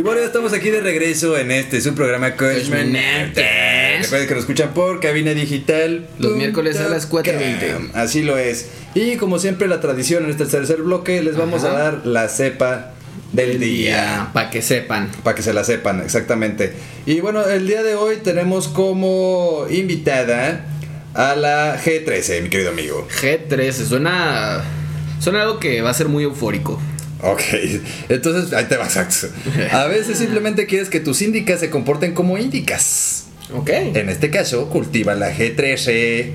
Speaker 4: Y bueno, ya estamos aquí de regreso en este, su programa Cosmonautas. Recuerden que lo escuchan por Cabina Digital.
Speaker 5: Los miércoles a las 4:20.
Speaker 4: Así lo es. Y como siempre, la tradición en este tercer bloque, les vamos
Speaker 5: Ajá.
Speaker 4: a dar la cepa del día.
Speaker 5: Para que sepan.
Speaker 4: Para que se la sepan, exactamente. Y bueno, el día de hoy tenemos como invitada a la G13, mi querido amigo.
Speaker 5: G13, suena. Suena algo que va a ser muy eufórico.
Speaker 4: Ok, entonces ahí te vas. A veces simplemente quieres que tus índicas se comporten como índicas.
Speaker 5: Ok.
Speaker 4: En este caso, cultiva la G13.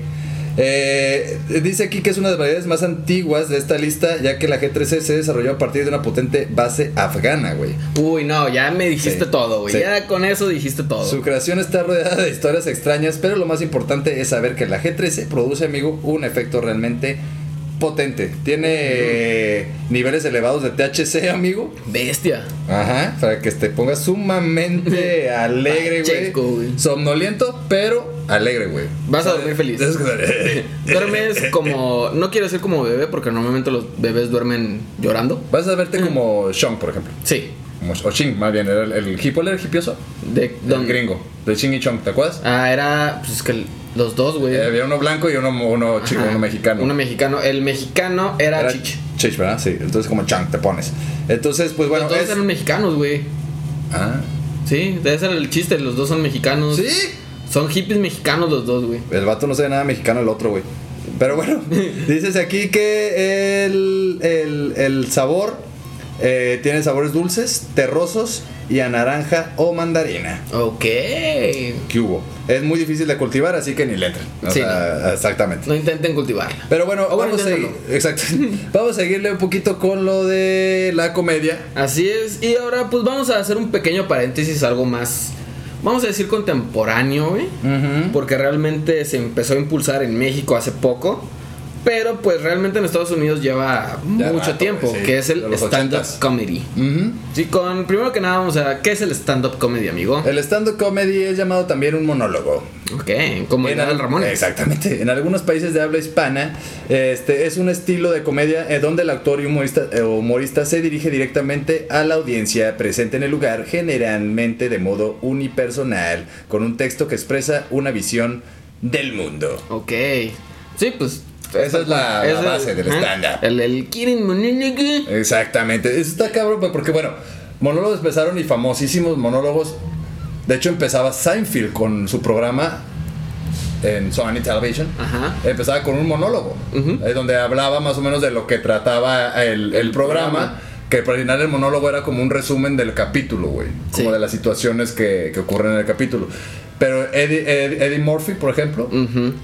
Speaker 4: Eh, dice aquí que es una de las variedades más antiguas de esta lista, ya que la G13 se desarrolló a partir de una potente base afgana, güey.
Speaker 5: Uy, no, ya me dijiste
Speaker 4: Sí,
Speaker 5: todo, güey.
Speaker 4: sí.
Speaker 5: Ya con eso dijiste todo.
Speaker 4: Su creación está rodeada de historias extrañas, pero lo más importante es saber que la G13 produce, amigo, un efecto realmente potente. Tiene eh, niveles elevados de THC, amigo.
Speaker 5: Bestia.
Speaker 4: Ajá, para que te pongas sumamente [LAUGHS] alegre, güey. Somnoliento, pero alegre, güey.
Speaker 5: Vas a dormir feliz.
Speaker 4: Es- [LAUGHS]
Speaker 5: Duermes como. No quiero decir como bebé, porque normalmente los bebés duermen llorando.
Speaker 4: Vas a verte como Sean, por ejemplo.
Speaker 5: Sí.
Speaker 4: O Ching, más bien. Era el, el hipo, ¿él era hipioso.
Speaker 5: De
Speaker 4: gringo. De Ching y Chong, ¿te acuerdas?
Speaker 5: Ah, era. Pues es que los dos, güey.
Speaker 4: Eh, había uno blanco y uno, uno chico,
Speaker 5: Ajá.
Speaker 4: uno mexicano.
Speaker 5: Uno mexicano. El mexicano era,
Speaker 4: Era
Speaker 5: Chich.
Speaker 4: Chich, ¿verdad? Sí. Entonces como Chang te pones. Entonces, pues bueno.
Speaker 5: los dos
Speaker 4: es-
Speaker 5: eran mexicanos, güey.
Speaker 4: Ah.
Speaker 5: Sí, debe ser el chiste. Los dos son mexicanos.
Speaker 4: Sí.
Speaker 5: Son hippies mexicanos los dos, güey.
Speaker 4: El vato no sabe nada mexicano el otro, güey. Pero bueno, [LAUGHS] dices aquí que el, el, el sabor eh, tiene sabores dulces, terrosos y a naranja o mandarina.
Speaker 5: Ok.
Speaker 4: ¿Qué hubo? Es muy difícil de cultivar, así que ni le entren. O
Speaker 5: Sí,
Speaker 4: sea, Exactamente.
Speaker 5: No intenten cultivarla.
Speaker 4: Pero bueno,
Speaker 5: O bueno,
Speaker 4: vamos, a [LAUGHS] exacto. vamos a seguirle un poquito con lo de la comedia.
Speaker 5: Así es. Y ahora, pues vamos a hacer un pequeño paréntesis, algo más. Vamos a decir contemporáneo, güey. Porque realmente se empezó a impulsar en México hace poco. Pero pues realmente en Estados Unidos lleva
Speaker 4: Ya
Speaker 5: mucho
Speaker 4: rato,
Speaker 5: tiempo.
Speaker 4: sí,
Speaker 5: que es el stand-up comedy.
Speaker 4: Ujú.
Speaker 5: Sí, con primero que nada vamos a. ¿Qué es el stand-up comedy, amigo?
Speaker 4: El stand-up comedy es llamado también un monólogo.
Speaker 5: Ok, como el
Speaker 4: al-
Speaker 5: Adal Ramones.
Speaker 4: Exactamente. En algunos países de habla hispana, este es un estilo de comedia eh, donde el actor y humorista, eh, humorista se dirige directamente a la audiencia presente en el lugar, generalmente de modo unipersonal, con un texto que expresa una visión del mundo.
Speaker 5: Ok. Sí, pues.
Speaker 4: Esa es la- la base del stand-up.
Speaker 5: El, el.
Speaker 4: Exactamente. Eso está cabrón, pues, porque bueno, monólogos empezaron y famosísimos monólogos. De hecho, empezaba Seinfeld con su programa en Sony Television.
Speaker 5: Ajá.
Speaker 4: Empezaba con un monólogo, eh, donde hablaba más o menos de lo que trataba el, el programa, que al final el monólogo era como un resumen del capítulo, güey. Como
Speaker 5: Sí.
Speaker 4: de las situaciones que, que ocurren en el capítulo. Pero Eddie, Eddie, Eddie Murphy, por ejemplo.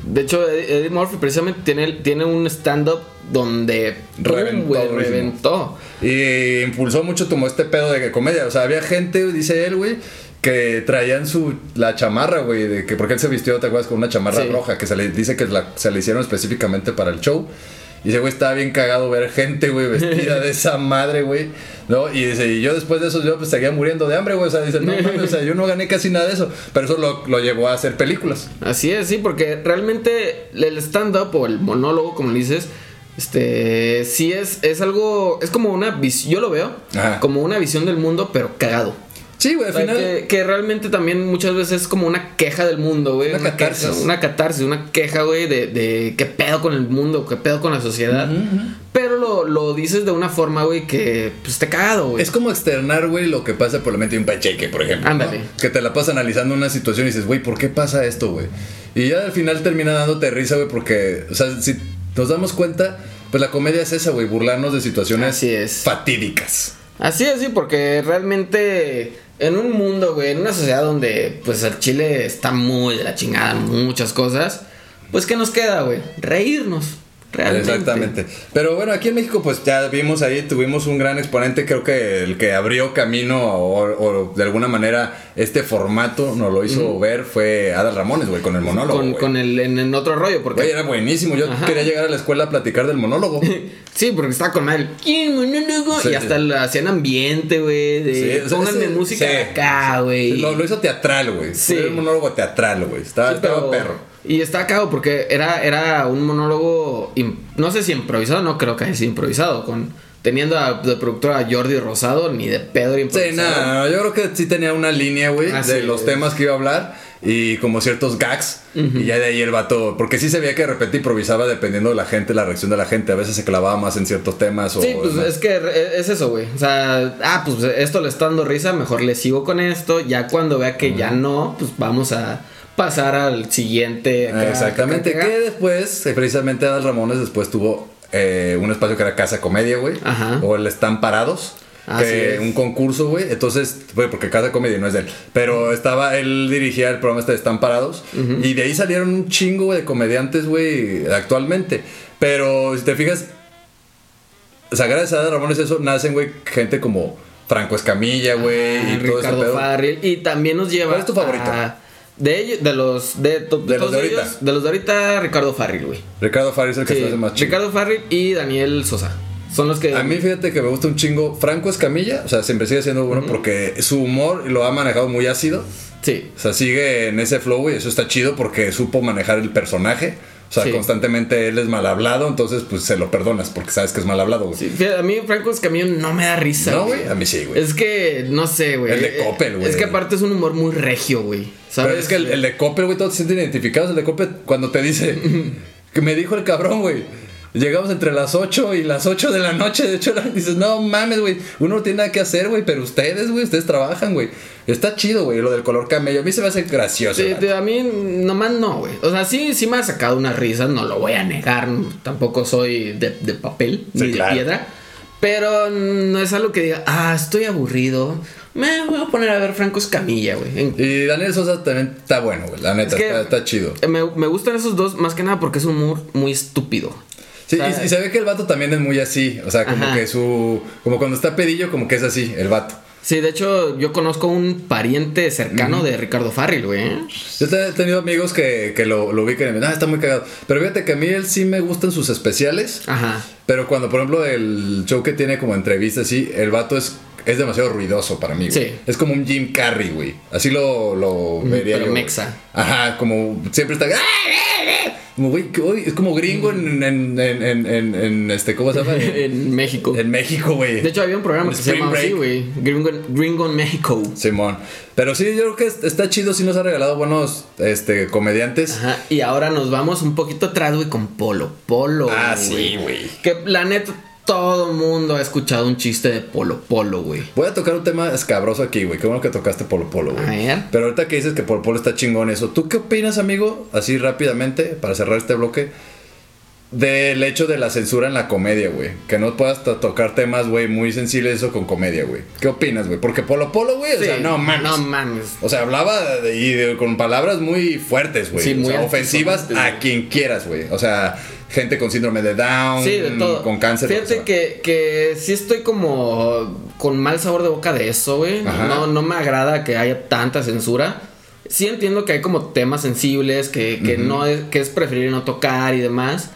Speaker 5: De hecho, Eddie Eddie Murphy precisamente tiene, tiene un stand-up donde.
Speaker 4: Reventó. Y impulsó mucho como este pedo de comedia. O sea, había gente, dice él, güey, que traían su la chamarra, güey, de que porque él se vistió, ¿te acuerdas? Con una chamarra
Speaker 5: Sí.
Speaker 4: roja que se le dice que la- se le hicieron específicamente para el show. Y ese güey estaba bien cagado ver gente, güey, vestida de esa madre, güey. ¿No? Y dice, y yo después de eso, yo pues seguía muriendo de hambre, güey. O sea, dice, no mames, o sea, yo no gané casi nada de eso. Pero eso lo, lo llevó a hacer películas.
Speaker 5: Así es, sí, porque realmente el stand-up o el monólogo, como le dices, este, sí es, es algo, es como una visión, yo lo veo,
Speaker 4: Ajá.
Speaker 5: como una visión del mundo, pero cagado.
Speaker 4: Sí, güey, al final.
Speaker 5: que, que realmente también muchas veces es como una queja del mundo, güey.
Speaker 4: Una catarsis.
Speaker 5: Queja, una catarsis, una queja, güey, de, de qué pedo con el mundo, qué pedo con la sociedad. Pero lo, lo dices de una forma, güey, que pues te cagado, güey.
Speaker 4: Es como externar, güey, lo que pasa por la mente de un pacheque, por ejemplo. ¿no?
Speaker 5: Ándale.
Speaker 4: Que te la pasas analizando una situación y dices, güey, ¿por qué pasa esto, güey? Y ya al final termina dándote risa, güey, porque, o sea, si nos damos cuenta, pues la comedia es esa, güey, burlarnos de situaciones
Speaker 5: Así es.
Speaker 4: fatídicas.
Speaker 5: Así es, sí, porque realmente en un mundo, güey, en una sociedad donde pues el Chile está muy de la chingada, muchas cosas, pues ¿qué nos queda, güey? Reírnos. Realmente.
Speaker 4: Exactamente. Pero bueno, aquí en México, pues ya vimos ahí, tuvimos un gran exponente, creo que el que abrió camino o, o de alguna manera este formato nos lo hizo ver fue Adal Ramones, güey, con el monólogo.
Speaker 5: Con, con el en, en otro rollo, porque
Speaker 4: Güey, era buenísimo. Yo
Speaker 5: Ajá.
Speaker 4: quería llegar a la escuela a platicar del monólogo. [LAUGHS]
Speaker 5: Sí, porque estaba con madre. ¿Quién monólogo?
Speaker 4: Sí.
Speaker 5: Y hasta le hacían ambiente, güey. De
Speaker 4: Sí, o sea,
Speaker 5: pónganme música
Speaker 4: sí.
Speaker 5: acá, güey.
Speaker 4: Lo, lo hizo teatral, güey.
Speaker 5: Sí.
Speaker 4: Era un monólogo teatral, güey. Estaba,
Speaker 5: Sí,
Speaker 4: estaba
Speaker 5: pero-
Speaker 4: perro.
Speaker 5: Y estaba cagado porque era, era un monólogo, no sé si improvisado, no creo que haya sido improvisado, con teniendo a, de productora a Jordi Rosado, ni de Pedro
Speaker 4: Sí,
Speaker 5: improvisado.
Speaker 4: nada, yo creo que sí tenía una línea, güey,
Speaker 5: Ah,
Speaker 4: de
Speaker 5: sí,
Speaker 4: los
Speaker 5: güey.
Speaker 4: temas que iba a hablar y como ciertos gags. Y ya de ahí el vato, porque sí se veía que de repente improvisaba dependiendo de la gente, la reacción de la gente. A veces se clavaba más en ciertos temas o.
Speaker 5: Sí, pues
Speaker 4: demás.
Speaker 5: es que re- es eso, güey. O sea, ah, pues esto le está dando risa, mejor le sigo con esto. Ya cuando vea que ya no, pues vamos a pasar al siguiente. acá,
Speaker 4: Exactamente.
Speaker 5: acá, acá.
Speaker 4: Que después, eh, precisamente Adal Ramones después tuvo eh, un espacio que era Casa Comedia, güey.
Speaker 5: Ajá.
Speaker 4: O el Están Parados.
Speaker 5: Así
Speaker 4: que
Speaker 5: es.
Speaker 4: un concurso, güey. Entonces, güey, porque Casa Comedia no es de él. Pero estaba, él dirigía el programa este de Están Parados. Y de ahí salieron un chingo de comediantes, güey, actualmente. Pero si te fijas, o sea, gracias a Adal Ramones eso nacen, güey, gente como Franco Escamilla, güey.
Speaker 5: Ah,
Speaker 4: y todo ese
Speaker 5: Ricardo
Speaker 4: pedo.
Speaker 5: Y también nos lleva.
Speaker 4: ¿Cuál es tu favorito?
Speaker 5: a- de ellos, de los de, to-
Speaker 4: De los de ahorita.
Speaker 5: ellos, de los de ahorita, Ricardo Farrell, güey.
Speaker 4: Ricardo Faris es el que
Speaker 5: Sí,
Speaker 4: se hace más chido.
Speaker 5: Ricardo Farrell y Daniel Sosa. Son los que.
Speaker 4: A mí fíjate que me gusta un chingo Franco Escamilla, o sea, siempre sigue siendo bueno porque su humor lo ha manejado muy ácido,
Speaker 5: Sí.
Speaker 4: o sea, sigue en ese flow y eso está chido porque supo manejar el personaje, o sea,
Speaker 5: Sí.
Speaker 4: constantemente él es mal hablado, entonces pues se lo perdonas porque sabes que es mal hablado, güey.
Speaker 5: Sí, a mí Franco Escamillo no me da risa.
Speaker 4: No, güey, a mí sí, güey.
Speaker 5: Es que, no sé, güey.
Speaker 4: El de Coppel, güey.
Speaker 5: Es que aparte es un humor muy regio, güey. ¿Sabes?
Speaker 4: Pero es que el, el de Coppel, güey, todos se sienten identificados, el de Coppel cuando te dice [LAUGHS] que me dijo el cabrón, güey. Llegamos entre las 8 y las 8 de la noche. De hecho, [LAUGHS] dices, no mames, güey. Uno no tiene nada que hacer, güey. Pero ustedes, güey, ustedes trabajan, güey. Está chido, güey, lo del color camello. A mí se me hace gracioso.
Speaker 5: Sí, a mí nomás no, güey. O sea, sí, sí me ha sacado una risa, no lo voy a negar. Tampoco soy de, de papel
Speaker 4: Sí,
Speaker 5: ni
Speaker 4: claro.
Speaker 5: de piedra. Pero no es algo que diga, ah, estoy aburrido. Me voy a poner a ver Franco Escamilla, güey.
Speaker 4: Y Daniel Sosa también está bueno, güey. La neta,
Speaker 5: Es que-
Speaker 4: está, está chido.
Speaker 5: Me, me gustan esos dos más que nada porque es un humor muy estúpido.
Speaker 4: Sí,
Speaker 5: O sea,
Speaker 4: y, y se ve que el vato también es muy así. O sea, como
Speaker 5: Ajá.
Speaker 4: que su. Como cuando está pedillo, como que es así, el vato.
Speaker 5: Sí, de hecho, yo conozco un pariente cercano de Ricardo Farrell, güey.
Speaker 4: Yo he tenido amigos que, que lo, lo ubican y me dicen, ah, está muy cagado. Pero fíjate que a mí él sí me gustan sus especiales.
Speaker 5: Ajá.
Speaker 4: Pero cuando, por ejemplo, el show que tiene como entrevistas, sí, el vato es, es demasiado ruidoso para mí, güey.
Speaker 5: Sí.
Speaker 4: Es como un Jim Carrey, güey. Así lo, lo vería
Speaker 5: pero
Speaker 4: yo.
Speaker 5: mexa.
Speaker 4: Ajá, como siempre está. Como, güey, es como gringo en, en, en, en, este, ¿cómo se llama? [LAUGHS] En,
Speaker 5: México.
Speaker 4: en México, güey.
Speaker 5: De hecho, había un programa que se llamaba así,
Speaker 4: Break.
Speaker 5: güey. Gringo, Gringo en México.
Speaker 4: Simón. Pero sí, yo creo que es- está chido si nos ha regalado buenos este, comediantes.
Speaker 5: Ajá. Y ahora nos vamos un poquito atrás, güey, con Polo. Polo.
Speaker 4: Ah, sí, güey.
Speaker 5: Que la neta, todo mundo ha escuchado un chiste de Polo Polo, güey.
Speaker 4: Voy a tocar un tema escabroso aquí, güey. Qué bueno que tocaste Polo Polo, güey. Pero ahorita que dices que Polo Polo está chingón eso, ¿tú qué opinas, amigo? Así rápidamente, para cerrar este bloque. del hecho de la censura en la comedia, güey. Que no puedas to- tocar temas, güey, muy sensibles eso con comedia, güey. ¿Qué opinas, güey? Porque Polo Polo, güey, o sea, no mames.
Speaker 5: No mames.
Speaker 4: O sea, hablaba de- y de- con palabras muy fuertes, güey.
Speaker 5: Sí,
Speaker 4: O
Speaker 5: muy
Speaker 4: sea, ofensivas a quien quieras, güey. O sea, gente con síndrome de Down,
Speaker 5: Sí, de todo.
Speaker 4: con cáncer.
Speaker 5: Fíjate
Speaker 4: o sea.
Speaker 5: que, que sí estoy como con mal sabor de boca de eso, güey. No, no me agrada que haya tanta censura. Sí entiendo que hay como temas sensibles que, que no es, que es preferible no tocar y demás.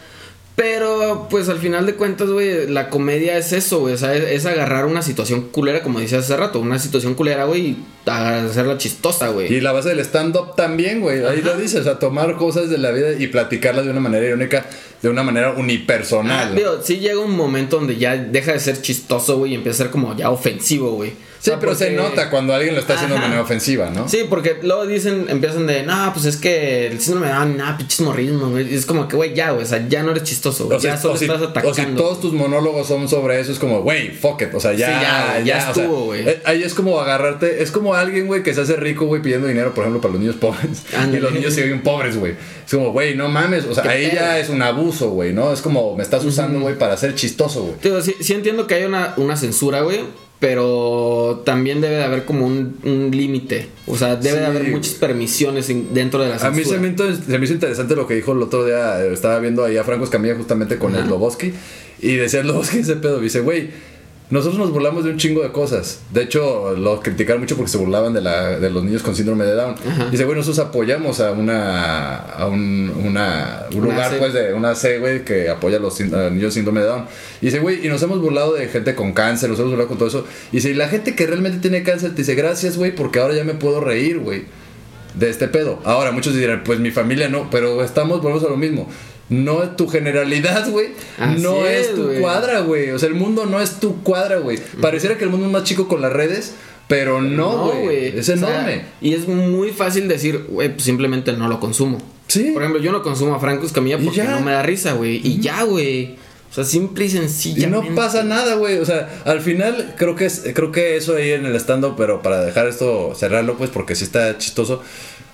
Speaker 5: Pero, pues al final de cuentas, güey, la comedia es eso, güey. O sea, es, es agarrar una situación culera, como decías hace rato, una situación culera, güey, y hacerla chistosa, güey.
Speaker 4: Y la base del stand-up también, güey. Ahí lo dice. O sea, tomar cosas de la vida y platicarlas de una manera irónica, de una manera unipersonal.
Speaker 5: Ah, digo, sí llega un momento donde ya deja de ser chistoso, güey, y empieza a ser como ya ofensivo, güey.
Speaker 4: Sí,
Speaker 5: O sea,
Speaker 4: pero se nota cuando alguien lo está haciendo de manera ofensiva, ¿no?
Speaker 5: Sí, porque luego dicen, empiezan de, no, pues es que el síndrome de Down, nah, pinches morrismo, güey. Es como que, güey, ya, güey, o sea, ya no eres chistoso, güey.
Speaker 4: O sea,
Speaker 5: ya solo
Speaker 4: o si,
Speaker 5: estás
Speaker 4: o
Speaker 5: atacando.
Speaker 4: si todos tus monólogos son sobre eso, es como, güey, fuck it. O sea, ya,
Speaker 5: Sí, ya, ya
Speaker 4: o
Speaker 5: estuvo, güey.
Speaker 4: eh, ahí es como agarrarte, es como alguien, güey, que se hace rico, güey, pidiendo dinero, por ejemplo, para los niños pobres. [LAUGHS] Y los niños siguen pobres, güey. Es como, güey, no mames. O sea,
Speaker 5: Qué
Speaker 4: ahí ya es un abuso, güey, ¿no? Es como, me estás usando, güey, para ser chistoso, güey.
Speaker 5: Sí, sí entiendo que hay una, una censura, güey. Pero también debe de haber como un, un límite. O sea, debe
Speaker 4: Sí.
Speaker 5: de haber muchas permisiones en- dentro de la
Speaker 4: A
Speaker 5: censura.
Speaker 4: mí se me, hizo, se me hizo interesante lo que dijo el otro día. eh, Estaba viendo ahí a Franco Escamilla justamente con el Loboski. Y decía el Loboski ese pedo. Dice, güey, nosotros nos burlamos de un chingo de cosas. De hecho, lo criticaron mucho porque se burlaban de, la, de los niños con síndrome de Down. Dice, güey, nosotros apoyamos a una. a un, una, un
Speaker 5: Una
Speaker 4: lugar,
Speaker 5: C.
Speaker 4: pues, de una C, güey, que apoya a los niños síndrome de Down. Y dice, güey, y nos hemos burlado de gente con cáncer, nos hemos burlado con todo eso. Y dice, y la gente que realmente tiene cáncer te dice, gracias, güey, porque ahora ya me puedo reír, güey de este pedo. Ahora, muchos dirán, pues mi familia no, pero estamos, volvemos a lo mismo. No es tu generalidad, güey. No es,
Speaker 5: es,
Speaker 4: tu cuadra, güey. O sea, el mundo no es tu cuadra, güey. Pareciera que el mundo es más chico con las redes, pero no, güey. es
Speaker 5: O sea,
Speaker 4: enorme.
Speaker 5: y es muy fácil decir, güey, pues simplemente no lo consumo.
Speaker 4: Sí.
Speaker 5: Por ejemplo, yo no consumo a Franco Escamilla porque no me da risa, güey. Y ya, güey. O sea, simple y
Speaker 4: Y
Speaker 5: sencillamente.
Speaker 4: no pasa nada, güey. O sea, al final creo que es, creo que eso ahí en el stand-up, pero para dejar esto, cerrarlo, pues, porque sí está chistoso.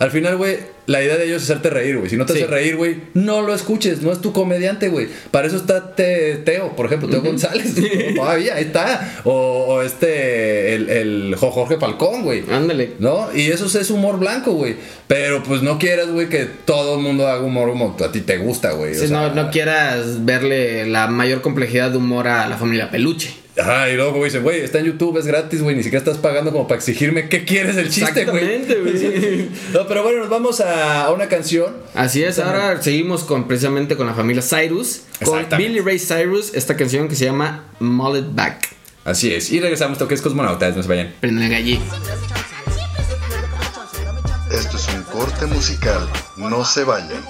Speaker 4: Al final, güey, la idea de ellos es hacerte reír, güey. Si no te
Speaker 5: Sí.
Speaker 4: hace reír, güey, no lo escuches. No es tu comediante, güey. Para eso está Te- Teo, por ejemplo, Teo González. Todavía, ahí está. O, o este, el, el Jo- Jorge Falcón, güey.
Speaker 5: Ándale.
Speaker 4: ¿No? Y eso es humor blanco, güey. Pero pues no quieras, güey, que todo el mundo haga humor como a ti te gusta, güey. O sea,
Speaker 5: no, no quieras verle la mayor complejidad de humor a la familia Peluche.
Speaker 4: Ajá, y luego, güey, dice, güey, está en YouTube, es gratis, güey, ni siquiera estás pagando como para exigirme qué quieres el chiste, güey.
Speaker 5: Exactamente, güey. [LAUGHS]
Speaker 4: No, pero bueno, nos vamos a, a una canción.
Speaker 5: Así es, ahora seguimos con precisamente con la familia Cyrus, con. Billy Ray Cyrus, esta canción que se llama Mullet Back.
Speaker 4: Así es, y regresamos, toques cosmonautas, no se vayan.
Speaker 5: Prenden allí.
Speaker 6: Esto es un corte musical, no se vayan.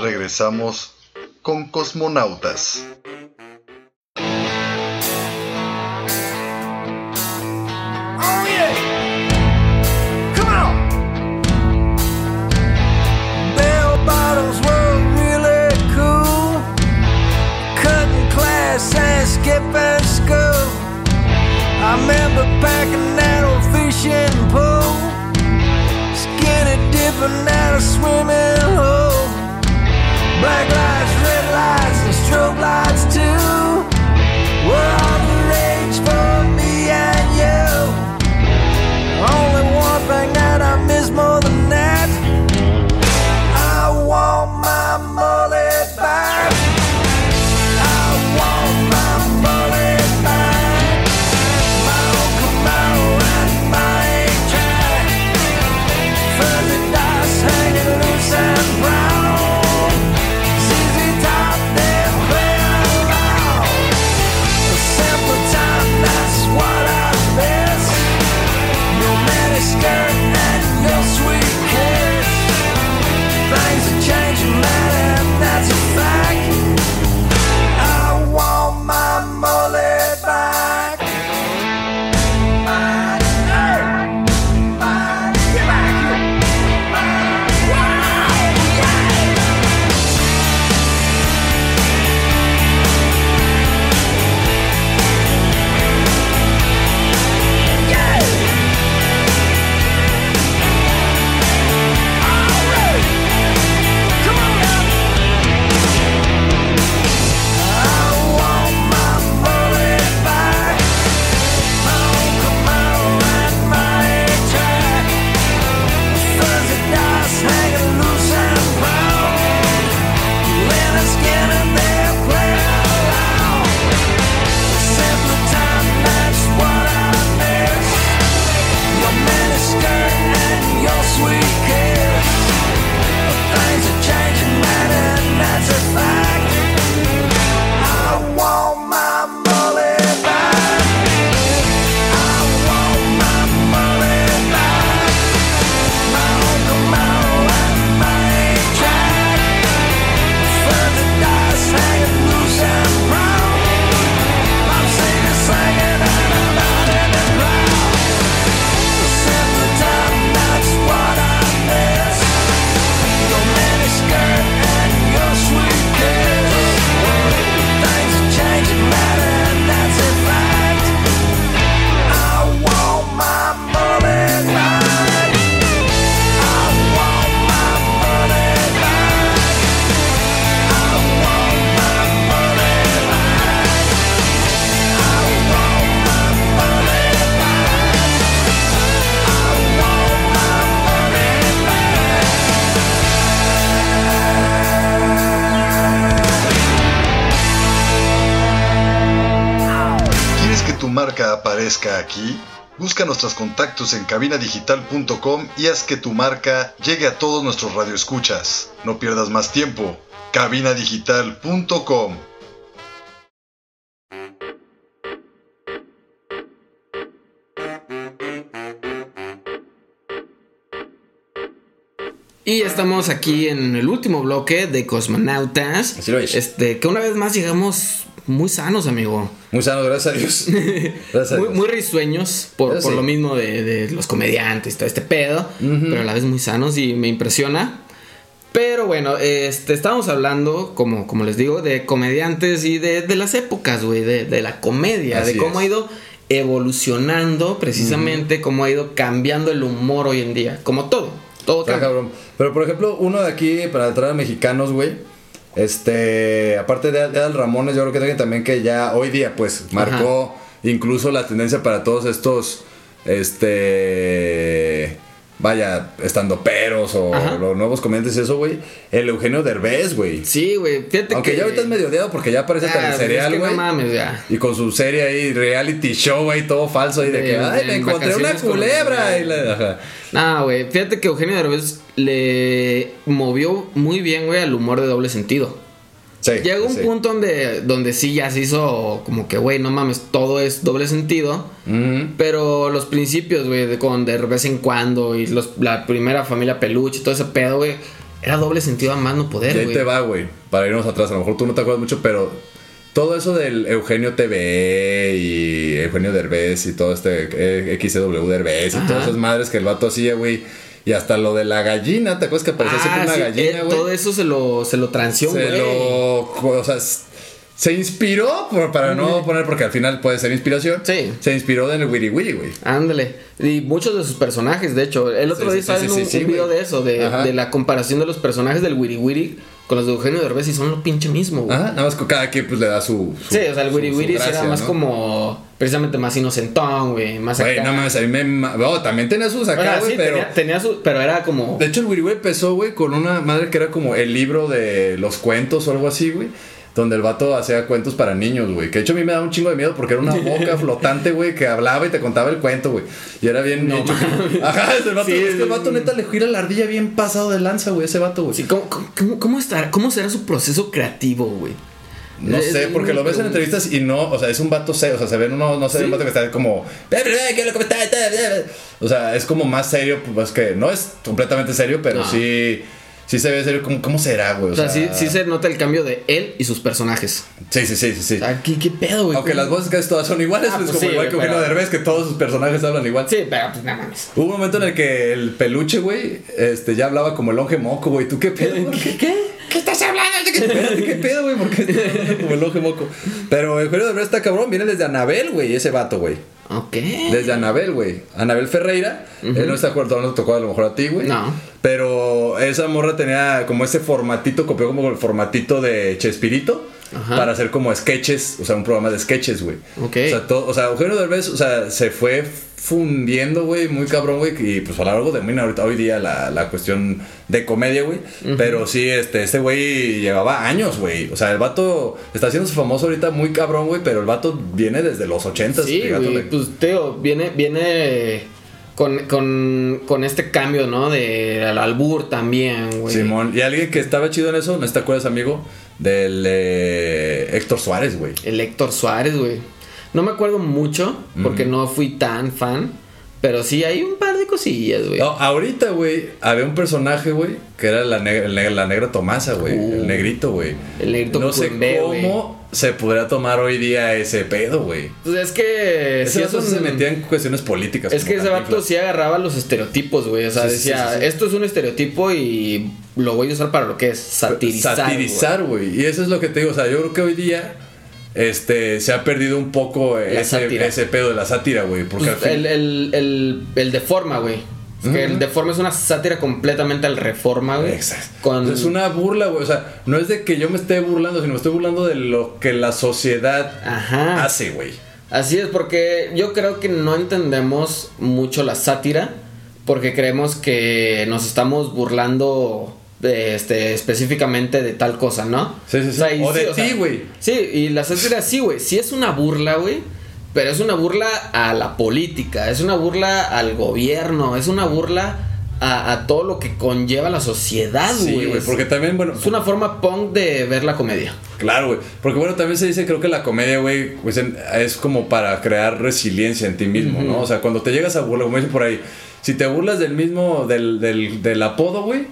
Speaker 6: Regresamos con Cosmonautas. Aquí? Busca nuestros contactos en cabinadigital.com y haz que tu marca llegue a todos nuestros radioescuchas. No pierdas más tiempo. cabinadigital.com
Speaker 5: Y estamos aquí en el último bloque de Cosmonautas.
Speaker 4: Así lo es.
Speaker 5: Este, que una vez más llegamos muy sanos, amigo.
Speaker 4: Muy sano, gracias a Dios. [LAUGHS] Gracias a
Speaker 5: Muy,
Speaker 4: Dios.
Speaker 5: muy risueños por, por
Speaker 4: sí.
Speaker 5: lo mismo de, de los comediantes, todo este pedo. Pero a la vez muy sanos y me impresiona. Pero bueno, este, estábamos hablando, como, como les digo, de comediantes y de, de las épocas, güey, de, de la comedia,
Speaker 4: Así
Speaker 5: de cómo
Speaker 4: es.
Speaker 5: ha ido evolucionando precisamente, cómo ha ido cambiando el humor hoy en día. Como todo, todo
Speaker 4: cabrón. Pero por ejemplo, uno de aquí, para traer a mexicanos, güey. Este, aparte de, de Adal Ramones, yo creo que también que ya hoy día, pues, marcó incluso la tendencia para todos estos, este, vaya, estando peros o
Speaker 5: Ajá.
Speaker 4: los nuevos comediantes y eso, güey. El Eugenio Derbez, güey.
Speaker 5: Sí, güey, fíjate
Speaker 4: Aunque
Speaker 5: que...
Speaker 4: ya ahorita es medio odiado porque ya en
Speaker 5: Ah,
Speaker 4: el
Speaker 5: pues,
Speaker 4: cereal,
Speaker 5: es que
Speaker 4: güey.
Speaker 5: no mames, ya.
Speaker 4: Y con su serie ahí, reality show ahí, todo falso ahí de,
Speaker 5: De-
Speaker 4: que, ay, me encontré una
Speaker 5: vacaciones con-
Speaker 4: culebra. Y la, ajá.
Speaker 5: No, güey, fíjate que Eugenio Derbez le movió muy bien, güey, al humor de doble sentido.
Speaker 4: Sí,
Speaker 5: Llegó un
Speaker 4: sí.
Speaker 5: punto donde, donde sí ya se hizo como que, güey, no mames, todo es doble sentido. Pero los principios, güey, de con de vez en cuando y los, la primera familia peluche y todo ese pedo, güey, era doble sentido a más no poder,
Speaker 4: ahí
Speaker 5: güey.
Speaker 4: te va, güey, para irnos atrás. A lo mejor tú no te acuerdas mucho, pero todo eso del Eugenio TV y Eugenio Derbez y todo este eh, XW Derbez y todas esas madres que el vato hacía, güey. Y hasta lo de la gallina, ¿te acuerdas que aparecía siempre una
Speaker 5: sí,
Speaker 4: gallina,
Speaker 5: eh,
Speaker 4: güey?
Speaker 5: todo eso se lo, se lo transió,
Speaker 4: Se
Speaker 5: güey.
Speaker 4: lo. O sea, se inspiró, por- para no poner, porque al final puede ser inspiración.
Speaker 5: Sí.
Speaker 4: Se inspiró en el Wiri Wiri, güey.
Speaker 5: Ándale. Y muchos de sus personajes, de hecho. El otro
Speaker 4: Sí,
Speaker 5: día
Speaker 4: sí, sí,
Speaker 5: un, video de eso, de, la comparación de los personajes del Wiri Wiri con los de Eugenio Derbez y son lo pinche mismo, güey.
Speaker 4: Ajá, nada más que cada quien pues le da su. su-
Speaker 5: Sí, o sea, el Wiri Wiri era más
Speaker 4: ¿no?
Speaker 5: como. Precisamente más inocentón, güey. Más
Speaker 4: Güey,
Speaker 5: acá.
Speaker 4: no mames, a mí me. No, también tenía sus acá, güey,
Speaker 5: sí,
Speaker 4: pero.
Speaker 5: tenía, tenía su. Pero era como.
Speaker 4: De hecho, el Wiri Wiri empezó, güey, con una madre que era como el libro de los cuentos o algo así, güey. Donde el vato hacía cuentos para niños, güey. Que de hecho a mí me daba un chingo de miedo porque era una [LAUGHS] boca flotante, güey, que hablaba y te contaba el cuento, güey. Y era bien.
Speaker 5: No.
Speaker 4: Ajá, el vato,
Speaker 5: Sí,
Speaker 4: es que el vato neta le gira la ardilla bien pasado de lanza, güey, ese vato, güey.
Speaker 5: Sí, ¿cómo, cómo, cómo estará, ¿Cómo será su proceso creativo, güey?
Speaker 4: No sé, porque lo ves en entrevistas y no, o sea, es un vato serio, o sea, se ven uno, no sé,
Speaker 5: Sí.
Speaker 4: un vato que está como. O sea, es como más serio, pues que no es completamente serio, pero
Speaker 5: No.
Speaker 4: sí, sí se ve serio, como, ¿cómo será, güey?
Speaker 5: O sea, sí, sí se nota el cambio de él y sus personajes.
Speaker 4: Sí, sí, sí, sí, sí.
Speaker 5: Sea, ¿qué, pedo, güey?
Speaker 4: Aunque las voces casi todas son iguales,
Speaker 5: Ah,
Speaker 4: pues,
Speaker 5: pues
Speaker 4: como
Speaker 5: sí,
Speaker 4: igual que
Speaker 5: güey,
Speaker 4: Eugenio
Speaker 5: pero-
Speaker 4: Derbez, que todos sus personajes hablan igual.
Speaker 5: Sí, pero pues nada mames.
Speaker 4: Hubo un momento en el que el peluche, güey, este, ya hablaba como el longe moco, güey. ¿Tú qué pedo?
Speaker 5: ¿Qué? ¿Qué?
Speaker 4: ¿Qué estás hablando? Espérate, ¿qué pedo, güey? ¿Por qué estás hablando como el longe moco? Pero Eugenio Derbez está cabrón, viene desde Anabel, güey, ese vato, güey.
Speaker 5: Ok.
Speaker 4: Desde Anabel, güey. Anabel Ferreira. Él no está acuerdo, no tocó a lo mejor a ti, güey.
Speaker 5: No.
Speaker 4: Pero esa morra tenía como ese formatito, copió como el formatito de Chespirito.
Speaker 5: Ajá.
Speaker 4: Para hacer como sketches, o sea, un programa de sketches, güey.
Speaker 5: Ok.
Speaker 4: O sea, todo, o sea, Eugenio Derbez, o sea, se fue fundiendo, güey, muy cabrón, güey. Y pues a lo largo de muy ahorita, hoy día la, la cuestión de comedia, güey. Pero sí, este, este güey llevaba años, güey. O sea, el vato está haciéndose famoso ahorita muy cabrón, güey. Pero el vato viene desde los ochentas.
Speaker 5: Sí, güey. Pues, Teo, viene, viene con, con, con este cambio, ¿no? De al albur también, güey.
Speaker 4: Simón, y alguien que estaba chido en eso, ¿no te acuerdas, amigo? Del eh, Héctor Suárez, güey.
Speaker 5: El Héctor Suárez, güey. No me acuerdo mucho porque no fui tan fan. Pero sí hay un par de cosillas, güey.
Speaker 4: No, ahorita, güey, había un personaje, güey, que era la, neg- el neg- la negra Tomasa, güey.
Speaker 5: Uh.
Speaker 4: el negrito, güey.
Speaker 5: El negrito
Speaker 4: No sé cómo se podría tomar hoy día ese pedo, güey.
Speaker 5: Pues es que.
Speaker 4: Ese
Speaker 5: sí
Speaker 4: vato
Speaker 5: es un-
Speaker 4: se metía en cuestiones políticas.
Speaker 5: Es que ese vato sí agarraba los estereotipos, güey. O sea,
Speaker 4: Sí,
Speaker 5: decía,
Speaker 4: sí, sí, sí.
Speaker 5: esto es un estereotipo y lo voy a usar para lo que es satirizar.
Speaker 4: Satirizar, güey. Y eso es lo que te digo. O sea, yo creo que hoy día este, se ha perdido un poco ese, pedo de la sátira, güey. Porque
Speaker 5: Pues,
Speaker 4: al fin-
Speaker 5: el, el, el, el deforma, güey. Es que el deforma es una sátira completamente al reforma, güey.
Speaker 4: Exacto.
Speaker 5: Con...
Speaker 4: Es una burla, güey. O sea, no es de que yo me esté burlando, sino me estoy burlando de lo que la sociedad
Speaker 5: Ajá.
Speaker 4: hace, güey.
Speaker 5: Así es, porque yo creo que no entendemos mucho la sátira, porque creemos que nos estamos burlando de, este, específicamente de tal cosa, ¿no?
Speaker 4: Sí, sí, sí.
Speaker 5: y
Speaker 4: O de ti, güey.
Speaker 5: Sí, y la sátira sí, güey. Sí es una burla, güey. Pero es una burla a la política, es una burla al gobierno, es una burla a, a todo lo que conlleva la sociedad,
Speaker 4: Sí,
Speaker 5: güey.
Speaker 4: güey, porque también, bueno,
Speaker 5: es una forma punk de ver la comedia.
Speaker 4: Claro, güey. Porque bueno, también se dice, creo que la comedia, güey, pues, es como para crear resiliencia en ti mismo, ¿no? O sea, cuando te llegas a burlar, como dicen por ahí, si te burlas del mismo, del, del, del apodo, güey,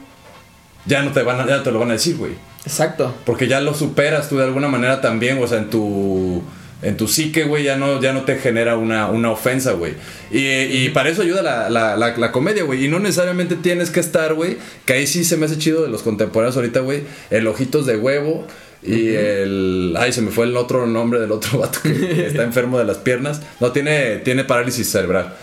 Speaker 4: ya no te van a, ya te lo van a decir, güey.
Speaker 5: Exacto.
Speaker 4: Porque ya lo superas tú de alguna manera también, o sea, en tu en tu psique, güey, ya no, ya no te genera una, una ofensa, güey. Y, y para eso ayuda la, la, la, la comedia, güey. Y no necesariamente tienes que estar, güey, que ahí sí se me hace chido de los contemporáneos ahorita, güey, el ojitos de huevo. Y el. Ay, se me fue el otro nombre del otro [LAUGHS] vato que está enfermo de las piernas. No, tiene, tiene parálisis cerebral.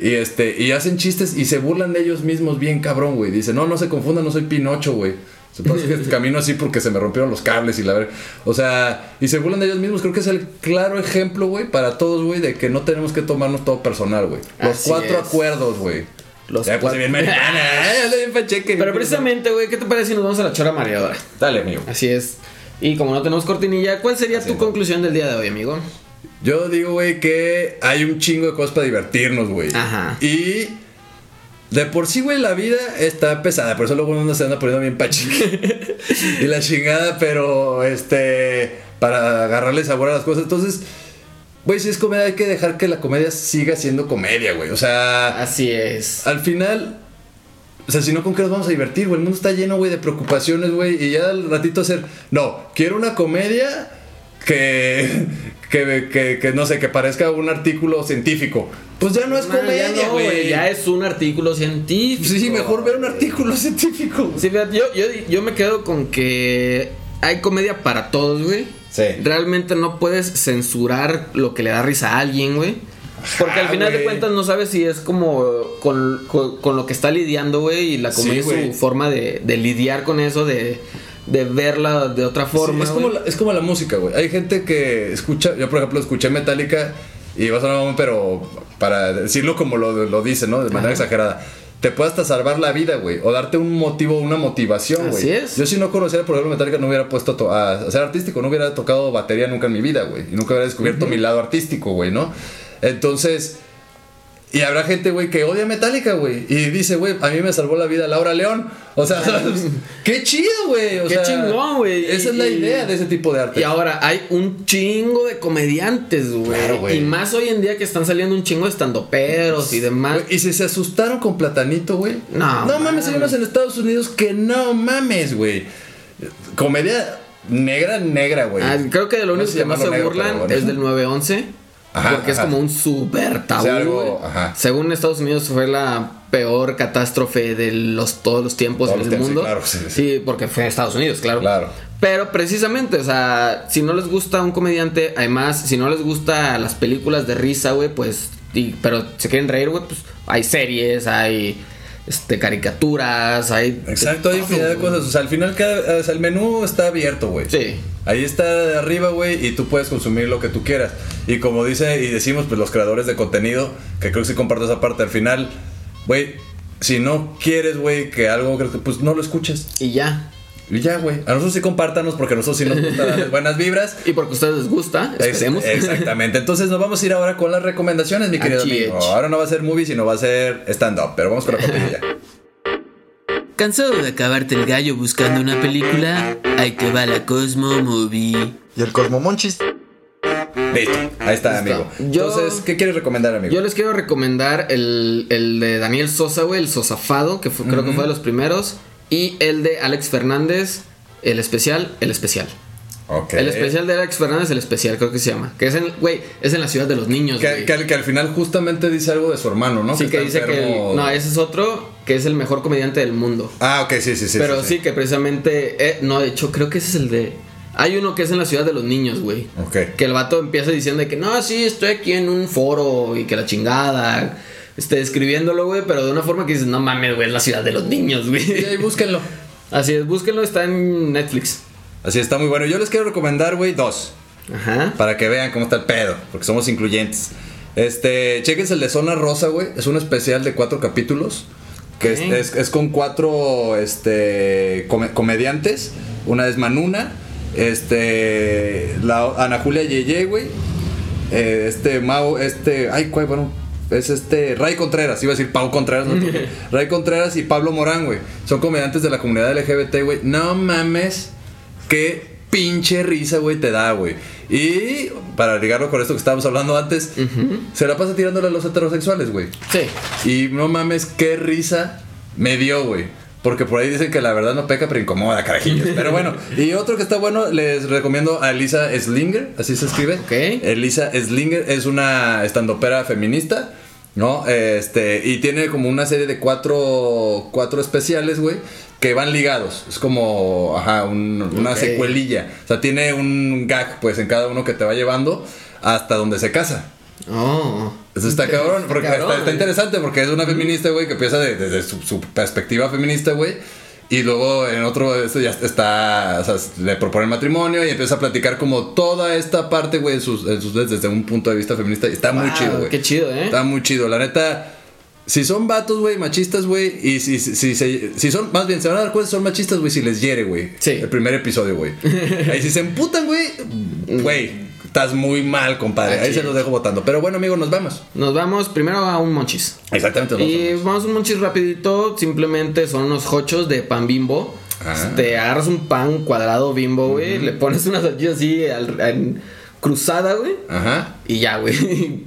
Speaker 4: Y este, y hacen chistes y se burlan de ellos mismos bien cabrón, güey. Dicen, no, no se confundan, no soy Pinocho, güey. Supongo que [LAUGHS] camino así porque se me rompieron los cables y la verdad. O sea, y se burlan de ellos mismos. Creo que es el claro ejemplo, güey, para todos, güey, de que no tenemos que tomarnos todo personal, güey. Los
Speaker 5: Así
Speaker 4: cuatro
Speaker 5: es.
Speaker 4: acuerdos, güey.
Speaker 5: Los
Speaker 4: ya, pues
Speaker 5: cuatro-
Speaker 4: bien pacheque.
Speaker 5: Pero precisamente, güey, ¿qué te parece si nos vamos a la chora mareadora?
Speaker 4: Dale, amigo.
Speaker 5: Así es. Y como no tenemos cortinilla, ¿cuál sería
Speaker 4: Así
Speaker 5: tu conclusión del día de hoy, amigo?
Speaker 4: Yo digo, güey, que hay un chingo de cosas para divertirnos, güey.
Speaker 5: Ajá.
Speaker 4: Y de por sí, güey, la vida está pesada. Por eso luego uno se anda poniendo bien pachique. [LAUGHS] y la chingada, pero este. Para agarrarle sabor a las cosas. Entonces, güey, si es comedia, hay que dejar que la comedia siga siendo comedia, güey. O sea,
Speaker 5: Así es.
Speaker 4: al final. O sea, si no, ¿con qué nos vamos a divertir, güey? El mundo está lleno, güey, de preocupaciones, güey. Y ya al ratito hacer. No, quiero una comedia que, que, que, que, no sé, que parezca un artículo científico. Pues ya no es
Speaker 5: No, ya
Speaker 4: comedia,
Speaker 5: no,
Speaker 4: güey.
Speaker 5: Ya es un artículo científico.
Speaker 4: Sí, mejor ver un artículo científico.
Speaker 5: Sí, fíjate, yo, yo, yo me quedo con que hay comedia para todos, güey.
Speaker 4: Sí.
Speaker 5: Realmente no puedes censurar lo que le da risa a alguien, güey. Porque al
Speaker 4: Ajá,
Speaker 5: final de cuentas no sabes si es como con, con- con lo que está lidiando, güey. Y la
Speaker 4: Sí,
Speaker 5: comedia es su forma de, de lidiar con eso, de, de verla de otra forma.
Speaker 4: Sí, es, como la, es como la música, güey. Hay gente que escucha, yo por ejemplo escuché Metallica y vas a sonar, pero para decirlo como lo, lo dice, ¿no? De manera
Speaker 5: Ajá.
Speaker 4: exagerada. Te puede hasta salvar la vida, güey. O darte un motivo, una motivación, güey.
Speaker 5: Así es.
Speaker 4: Yo si no conociera, por ejemplo, Metallica, no hubiera puesto a, to- a ser artístico, no hubiera tocado batería nunca en mi vida, güey. Y nunca hubiera descubierto mi lado artístico, güey, ¿no? Entonces, y habrá gente, güey, que odia Metallica, güey. Y dice, güey, a mí me salvó la vida Laura León. O sea, [LAUGHS] qué chido, güey. O
Speaker 5: Qué
Speaker 4: sea,
Speaker 5: chingón, güey.
Speaker 4: Esa es la idea de ese tipo de arte.
Speaker 5: Y ahora hay un chingo de comediantes, güey.
Speaker 4: Claro,
Speaker 5: y más hoy en día que están saliendo un chingo de estandoperos y demás.
Speaker 4: Y si se asustaron con Platanito, güey.
Speaker 5: No,
Speaker 4: No mames, hay unos en Estados Unidos que no mames, güey. Comedia negra, negra, güey.
Speaker 5: Ah, creo que de lo
Speaker 4: No
Speaker 5: único
Speaker 4: sé
Speaker 5: que más se
Speaker 4: negro,
Speaker 5: burlan
Speaker 4: bueno.
Speaker 5: es del 911.
Speaker 4: Ajá,
Speaker 5: porque es como un super tabú.
Speaker 4: O sea, algo-
Speaker 5: güey.
Speaker 4: ajá.
Speaker 5: Según Estados Unidos fue la peor catástrofe de los todos los tiempos
Speaker 4: Todos
Speaker 5: en
Speaker 4: los
Speaker 5: el
Speaker 4: tiempos, sí,
Speaker 5: mundo.
Speaker 4: claro, sí, sí.
Speaker 5: Sí, porque fue en Estados Unidos, claro.
Speaker 4: Claro.
Speaker 5: Pero precisamente, o sea, si no les gusta un comediante, además, si no les gusta las películas de risa, güey, pues, y- pero se quieren reír, güey, pues hay series, hay este, caricaturas, hay...
Speaker 4: Exacto, hay infinidad de cosas. O sea, al final cada, o sea, el menú está abierto, güey.
Speaker 5: Sí.
Speaker 4: Ahí está de arriba, güey, y tú puedes consumir lo que tú quieras. Y como dice y decimos, pues los creadores de contenido, que creo que sí comparto esa parte, al final, güey, si no quieres, güey, que algo, pues no lo escuches.
Speaker 5: Y ya.
Speaker 4: Y ya, güey. A nosotros sí compártanos porque a nosotros sí nos gusta darles [LAUGHS] buenas vibras.
Speaker 5: Y porque a ustedes les gusta, esperemos.
Speaker 4: Exactamente. [LAUGHS] Entonces nos vamos a ir ahora con las recomendaciones, mi querido amigo. Ahora no va a ser movie, sino va a ser stand-up. Pero vamos con la cortinilla.
Speaker 8: ¿Cansado de acabarte el gallo buscando una película? Ahí te va la Cosmo Movie.
Speaker 2: Y el Cosmomonchis.
Speaker 4: Listo. Ahí está,
Speaker 5: Listo.
Speaker 4: amigo.
Speaker 5: Yo-
Speaker 4: Entonces, ¿qué quieres recomendar, amigo?
Speaker 5: Yo les quiero recomendar el, el de Daniel Sosa, güey, el Sosafado, que fue- creo que fue de los primeros. Y el de Alex Fernández, el especial, el especial. El especial de Alex Fernández, el especial, creo que se llama. Que es en, güey, es en la ciudad de los niños,
Speaker 4: Que, que al- que al final justamente dice algo de su hermano, ¿no?
Speaker 5: Sí, que dice que. el- no, ese es otro, que es el mejor comediante del mundo.
Speaker 4: Ah, ok, sí, sí, sí.
Speaker 5: Pero sí, que precisamente. eh, no, de hecho, creo que ese es el de. Hay uno que es en la ciudad de los niños, güey.
Speaker 4: Ok.
Speaker 5: Que el vato empieza diciendo de que no, sí, estoy aquí en un foro y que la chingada. Este, escribiéndolo, güey, pero de una forma que dices, no mames, güey, es la ciudad de los niños,
Speaker 4: Y
Speaker 5: güey.
Speaker 4: ahí búsquenlo. [LAUGHS]
Speaker 5: Así es, búsquenlo, está en Netflix.
Speaker 4: Así está muy bueno. Yo les quiero recomendar, güey, dos.
Speaker 5: Ajá.
Speaker 4: Para que vean cómo está el pedo. Porque somos incluyentes. Este, chequense el de Zona Rosa, güey. Es un especial de cuatro capítulos. Que es, es- es con cuatro este, come- comediantes. Una es Manuna. Este. La, Ana Julia Yeye, güey. eh, este Mau, este, ay, cuál, bueno, es este Ray Contreras, iba a decir Pau Contreras, no, [LAUGHS] Ray Contreras y Pablo Morán, güey. Son comediantes de la comunidad LGBT, güey. No mames, qué pinche risa, güey, te da, güey. Y para ligarlo con esto que estábamos hablando antes, se la pasa tirándole a los heterosexuales, güey.
Speaker 5: Sí.
Speaker 4: Y no mames, qué risa me dio, güey. Porque por ahí dicen que la verdad no peca, pero incomoda, carajillos. [LAUGHS] Pero bueno, y otro que está bueno, les recomiendo a Elisa Slinger, así se escribe.
Speaker 5: Ok.
Speaker 4: Elisa Slinger es una estandopera feminista, ¿no? Este, y tiene como una serie de cuatro, cuatro especiales, güey, que van ligados. Es como, ajá, un- una secuelilla. O sea, tiene un gag, pues, en cada uno que te va llevando hasta donde se casa.
Speaker 5: Oh.
Speaker 4: Eso está cabrón, porque
Speaker 5: cabrón,
Speaker 4: está, está
Speaker 5: güey.
Speaker 4: interesante porque es una feminista, güey, que empieza de- desde su, su perspectiva feminista, güey. Y luego en otro, esto ya está, o sea, le proponen matrimonio y empieza a platicar como toda esta parte, güey, en sus, en sus- desde un punto de vista feminista. Y está muy chido, güey.
Speaker 5: Qué chido, ¿eh?
Speaker 4: Está muy chido. La neta, si son vatos, güey, machistas, güey, y si, si, si, se- si son, más bien, se van a dar cuenta, son machistas, güey, si les hiere, güey.
Speaker 5: Sí.
Speaker 4: El primer episodio, güey. [LAUGHS] Ahí si se emputan, güey, güey, estás muy mal, compadre. Ahí se los dejo votando. Pero bueno, amigos, nos vamos.
Speaker 5: Nos vamos primero a un monchis.
Speaker 4: Exactamente. nos
Speaker 5: Y
Speaker 4: vamos.
Speaker 5: vamos a un monchis rapidito. Simplemente son unos hochos de pan bimbo.
Speaker 4: Ah.
Speaker 5: Te agarras un pan cuadrado bimbo, güey. Le pones una salchicha así al- en cruzada, güey.
Speaker 4: Ajá.
Speaker 5: Y ya, güey.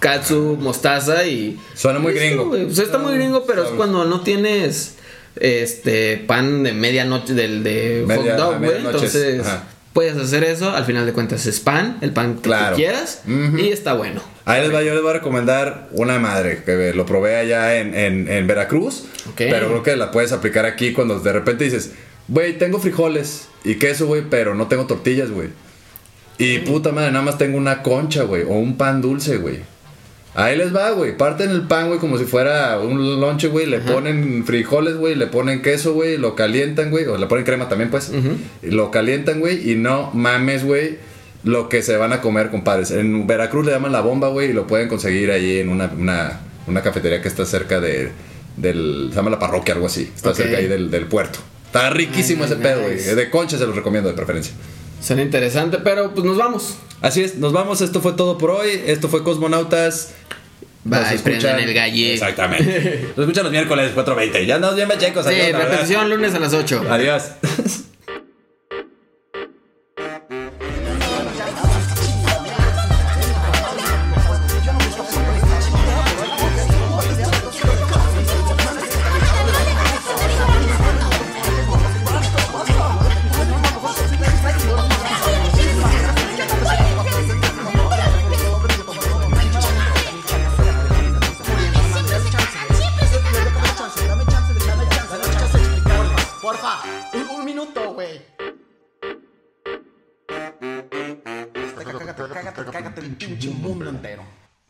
Speaker 5: Katsu, mostaza y.
Speaker 4: Suena muy
Speaker 5: Listo,
Speaker 4: gringo.
Speaker 5: güey. O sea, está muy gringo, pero es cuando no tienes este pan de medianoche del de
Speaker 4: Media-
Speaker 5: hot dog, güey. Entonces,
Speaker 4: ajá.
Speaker 5: Puedes hacer eso. Al final de cuentas es pan, el pan que
Speaker 4: Claro.
Speaker 5: tú quieras. Y está bueno.
Speaker 4: Ahí les va, yo les voy a recomendar una madre que lo probé allá en, en- en Veracruz. Pero creo que la puedes aplicar aquí cuando de repente dices, güey, tengo frijoles y queso, güey, pero no tengo tortillas, güey. Y puta madre, nada más tengo una concha, güey, o un pan dulce, güey. Ahí les va, güey. Parten el pan, güey, como si fuera un lonche, güey. Le ponen frijoles, güey. Le ponen queso, güey. Lo calientan, güey. O le ponen crema también, pues. Lo calientan, güey. Y no mames, güey. Lo que se van a comer, compadres. En Veracruz le llaman la bomba, güey. Y lo pueden conseguir ahí en una, una, una cafetería que está cerca de, del. Se llama la parroquia, algo así. Está cerca ahí del, del puerto. Está riquísimo
Speaker 5: Ay,
Speaker 4: ese pedo,
Speaker 5: nice.
Speaker 4: güey. De concha se los recomiendo de preferencia.
Speaker 5: Suena interesante, pero pues nos vamos.
Speaker 4: Así es, nos vamos. Esto fue todo por hoy. Esto fue Cosmonautas.
Speaker 8: Bye, prendan el galle.
Speaker 4: Exactamente. [LAUGHS] Nos escuchan los miércoles 4.20. Ya andamos bien bachecos.
Speaker 5: Sí,
Speaker 4: adiós,
Speaker 5: repetición lunes a las 8.
Speaker 4: Adiós. [LAUGHS]